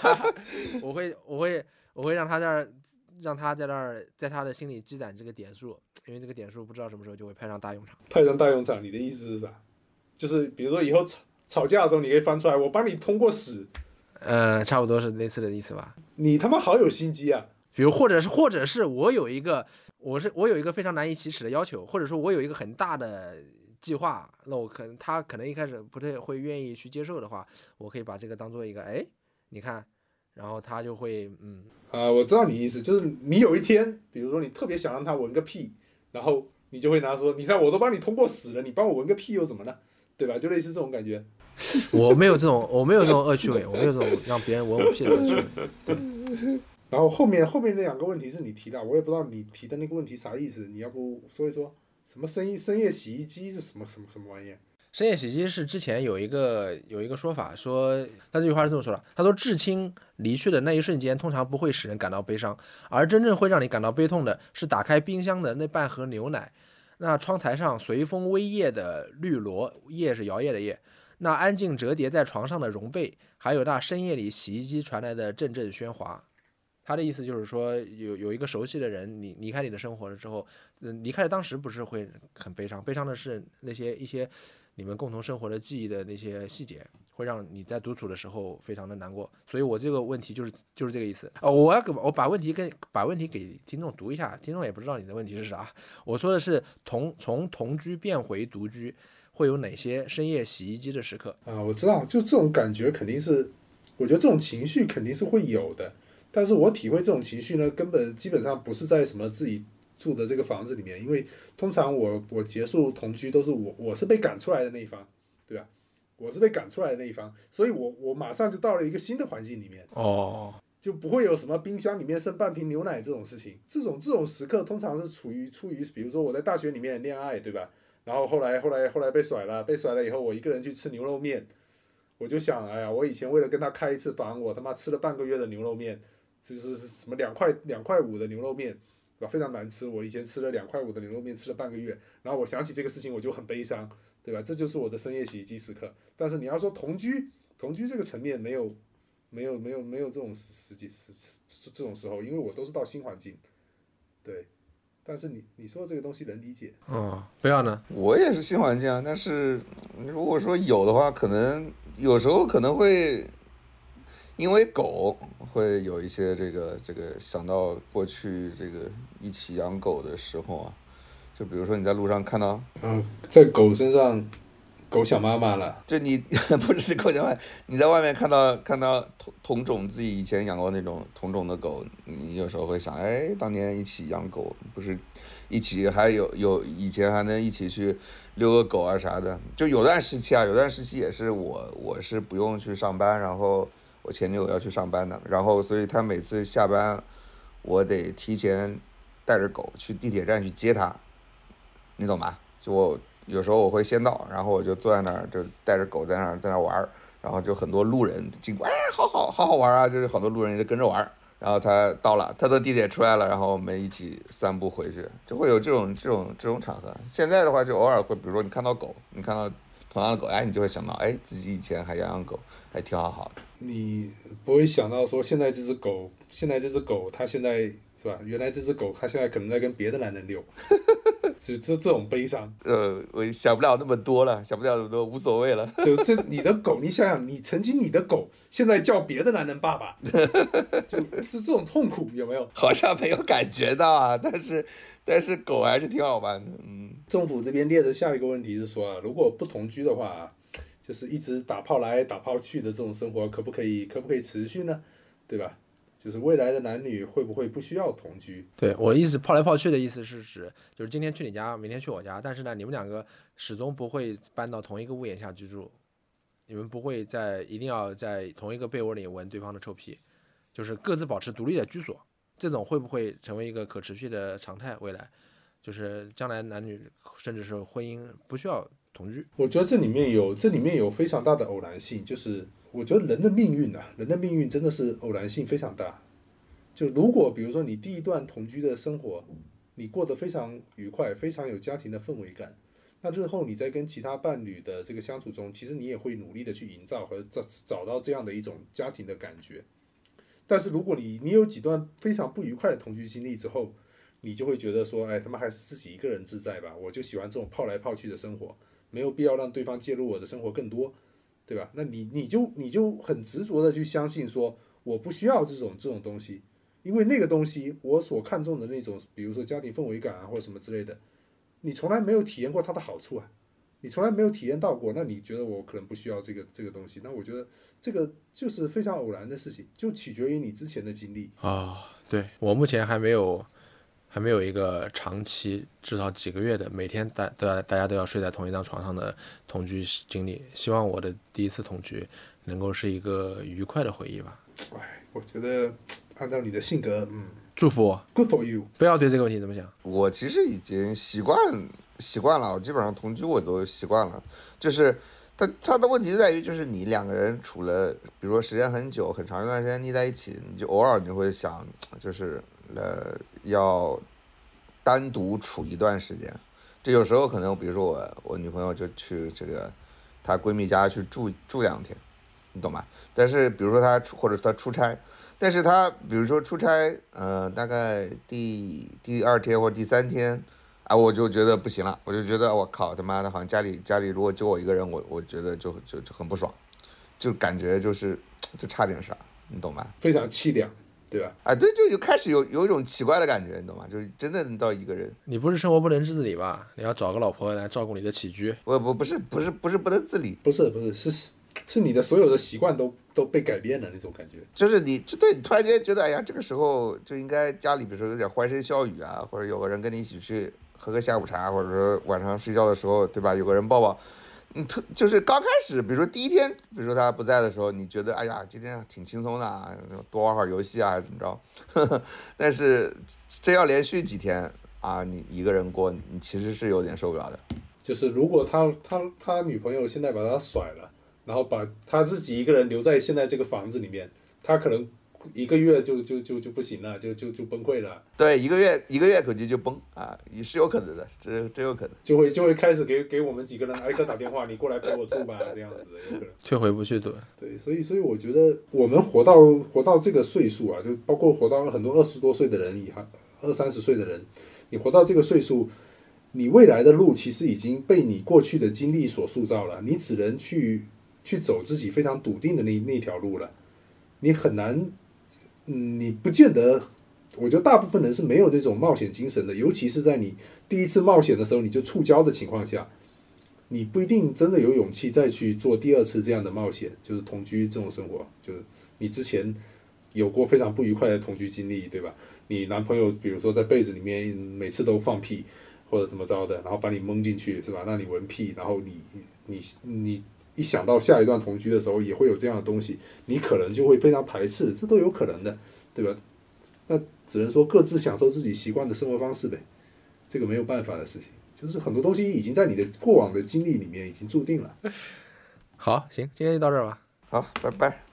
我会我会我会让他在那儿，让他在那儿，在他的心里积攒这个点数，因为这个点数不知道什么时候就会派上大用场。派上大用场，你的意思是啥？就是比如说以后吵吵架的时候，你可以翻出来，我帮你通过屎，呃，差不多是类似的意思吧。你他妈好有心机啊！比如，或者是，或者是我有一个，我是我有一个非常难以启齿的要求，或者说我有一个很大的计划，那我可能他可能一开始不太会愿意去接受的话，我可以把这个当做一个，哎，你看，然后他就会，嗯，啊，我知道你意思，就是你有一天，比如说你特别想让他闻个屁，然后你就会拿说，你看我都帮你通过屎了，你帮我闻个屁又怎么了？对吧？就类似这种感觉。我没有这种，我没有这种恶趣味，我没有这种让别人闻我屁的恶趣味。然后后面后面那两个问题是你提的，我也不知道你提的那个问题啥意思，你要不说一说？什么深夜深夜洗衣机是什么什么什么玩意儿？深夜洗衣机是之前有一个有一个说法，说他这句话是这么说的：他说至亲离去的那一瞬间，通常不会使人感到悲伤，而真正会让你感到悲痛的是打开冰箱的那半盒牛奶，那窗台上随风微曳的绿萝，叶是摇曳的叶，那安静折叠在床上的绒被，还有那深夜里洗衣机传来的阵阵喧哗。他的意思就是说，有有一个熟悉的人，你离开你的生活了之后，嗯，离开的当时不是会很悲伤，悲伤的是那些一些你们共同生活的记忆的那些细节，会让你在独处的时候非常的难过。所以我这个问题就是就是这个意思。哦，我要给我把问题跟把问题给听众读一下，听众也不知道你的问题是啥。我说的是同从同居变回独居，会有哪些深夜洗衣机的时刻？啊，我知道，就这种感觉肯定是，我觉得这种情绪肯定是会有的。但是我体会这种情绪呢，根本基本上不是在什么自己住的这个房子里面，因为通常我我结束同居都是我我是被赶出来的那一方，对吧？我是被赶出来的那一方，所以我我马上就到了一个新的环境里面，哦，就不会有什么冰箱里面剩半瓶牛奶这种事情。这种这种时刻通常是处于出于，比如说我在大学里面恋爱，对吧？然后后来后来后来被甩了，被甩了以后，我一个人去吃牛肉面，我就想，哎呀，我以前为了跟他开一次房，我他妈吃了半个月的牛肉面，就是什么两块两块五的牛肉面，对吧？非常难吃。我以前吃了两块五的牛肉面，吃了半个月，然后我想起这个事情，我就很悲伤，对吧？这就是我的深夜洗衣机时刻。但是你要说同居，同居这个层面没有。没有没有没有这种实实际时时这种时候，因为我都是到新环境，对。但是你你说的这个东西能理解，哦，不要呢？我也是新环境啊，但是如果说有的话，可能有时候可能会，因因为狗会有一些这个这个想到过去这个一起养狗的时候啊，就比如说你在路上看到，嗯，在狗身上，狗想妈妈了。就你 不是狗讲话，你在外面看到看到同同种自己以前养过那种同种的狗，你有时候会想，哎，当年一起养狗，不是一起还有有以前还能一起去遛个狗啊啥的，就有段时期啊，有段时期也是我我是不用去上班，然后我前女友要去上班的，然后所以她每次下班，我得提前带着狗去地铁站去接她，你懂吗？就我有时候我会先到，然后我就坐在那儿，就带着狗在那儿在那儿玩儿，然后就很多路人经过，哎，好好好好玩啊，就是很多路人也跟着玩儿。然后他到了，他从地铁出来了，然后我们一起散步回去，就会有这种这种这种场合。现在的话，就偶尔会，比如说你看到狗，你看到同样的狗，哎，你就会想到，哎，自己以前还养养狗，还挺好好的。你不会想到说，现在这只狗，现在这只狗，它现在是吧？原来这只狗，它现在可能在跟别的男人遛，这这这种悲伤。呃，我想不了那么多了，想不了那么多，无所谓了。就这你的狗，你想想，你曾经你的狗现在叫别的男人爸爸，就是这种痛苦有没有？好像没有感觉到啊，但是但是狗还是挺好玩的，嗯。政府这边列的下一个问题是说啊，如果不同居的话啊，就是一直打炮来打炮去的这种生活，可不可以可不可以持续呢？对吧？就是未来的男女会不会不需要同居？对我意思泡来泡去的意思是指，就是今天去你家，明天去我家，但是呢，你们两个始终不会搬到同一个屋檐下居住，你们不会在一定要在同一个被窝里闻对方的臭屁，就是各自保持独立的居所，这种会不会成为一个可持续的常态？未来，就是将来男女甚至是婚姻不需要同居。我觉得这里面有这里面有非常大的偶然性，就是我觉得人的命运啊，人的命运真的是偶然性非常大。就如果比如说你第一段同居的生活，你过得非常愉快，非常有家庭的氛围感，那日后你在跟其他伴侣的这个相处中，其实你也会努力的去营造和找找到这样的一种家庭的感觉。但是如果你你有几段非常不愉快的同居经历之后，你就会觉得说，哎，他妈还是自己一个人自在吧，我就喜欢这种泡来泡去的生活，没有必要让对方介入我的生活更多，对吧？那你你就你就很执着的去相信说，我不需要这种这种东西，因为那个东西我所看重的那种，比如说家庭氛围感啊或者什么之类的，你从来没有体验过它的好处啊，你从来没有体验到过，那你觉得我可能不需要这个这个东西？那我觉得这个就是非常偶然的事情，就取决于你之前的经历。啊、对我目前还没有，还没有一个长期至少几个月的每天大都要大家都要睡在同一张床上的同居经历。希望我的第一次同居能够是一个愉快的回忆吧。哎，我觉得按照你的性格，嗯祝福我，，good for you。不要对这个问题怎么想。我其实已经习惯习惯了，我基本上同居我都习惯了。就是，但他的问题就在于，就是你两个人处了，比如说时间很久、很长一段时间腻在一起，你就偶尔你会想，就是呃要单独处一段时间。就有时候可能，比如说我我女朋友就去这个她闺蜜家去住住两天，你懂吗？但是比如说她出或者她出差，但是她比如说出差，呃，大概第第二天或者第三天，啊，我就觉得不行了，我就觉得我靠他妈的，好像家里家里如果就我一个人，我我觉得就就就很不爽，就感觉就是就差点啥，你懂吗？非常凄凉，对吧？啊，对，就就开始有有一种奇怪的感觉，你懂吗？就是真的到一个人，你不是生活不能自理吧？你要找个老婆来照顾你的起居。我不不是不是不是不能自理，不是不是是是你的所有的习惯都都被改变了那种感觉。就是你就对你突然间觉得，哎呀，这个时候就应该家里比如说有点欢声笑语啊，或者有个人跟你一起去喝个下午茶，或者说晚上睡觉的时候，对吧？有个人抱抱。你特就是刚开始，比如说第一天，比如说他不在的时候，你觉得哎呀，今天挺轻松的啊，多玩会儿游戏啊，怎么着？但是这要连续几天啊，你一个人过，你其实是有点受不了的。就是如果他他他女朋友现在把他甩了，然后把他自己一个人留在现在这个房子里面，他可能一个月就就就就不行了，就就就崩溃了，对，一个月一个月估计就崩啊，也是有可能的，这真有可能。就会就会开始给给我们几个人挨个打电话，你过来陪我住吧，这样子的有可能。却回不去的，对，所以所以我觉得我们活到活到这个岁数啊，就包括活到很多二十多岁的人，以后二三十岁的人，你活到这个岁数，你未来的路其实已经被你过去的经历所塑造了，你只能去去走自己非常笃定的那那条路了。你很难，嗯，你不见得，我觉得大部分人是没有这种冒险精神的，尤其是在你第一次冒险的时候你就触礁的情况下，你不一定真的有勇气再去做第二次这样的冒险，就是同居这种生活，就是你之前有过非常不愉快的同居经历，对吧？你男朋友比如说在被子里面每次都放屁或者怎么着的，然后把你蒙进去，是吧？让你闻屁，然后你你你一想到下一段同居的时候也会有这样的东西，你可能就会非常排斥，这都有可能的，对吧？那只能说各自享受自己习惯的生活方式呗，这个没有办法的事情，就是很多东西已经在你的过往的经历里面已经注定了。好，行，今天就到这儿吧。好，拜拜。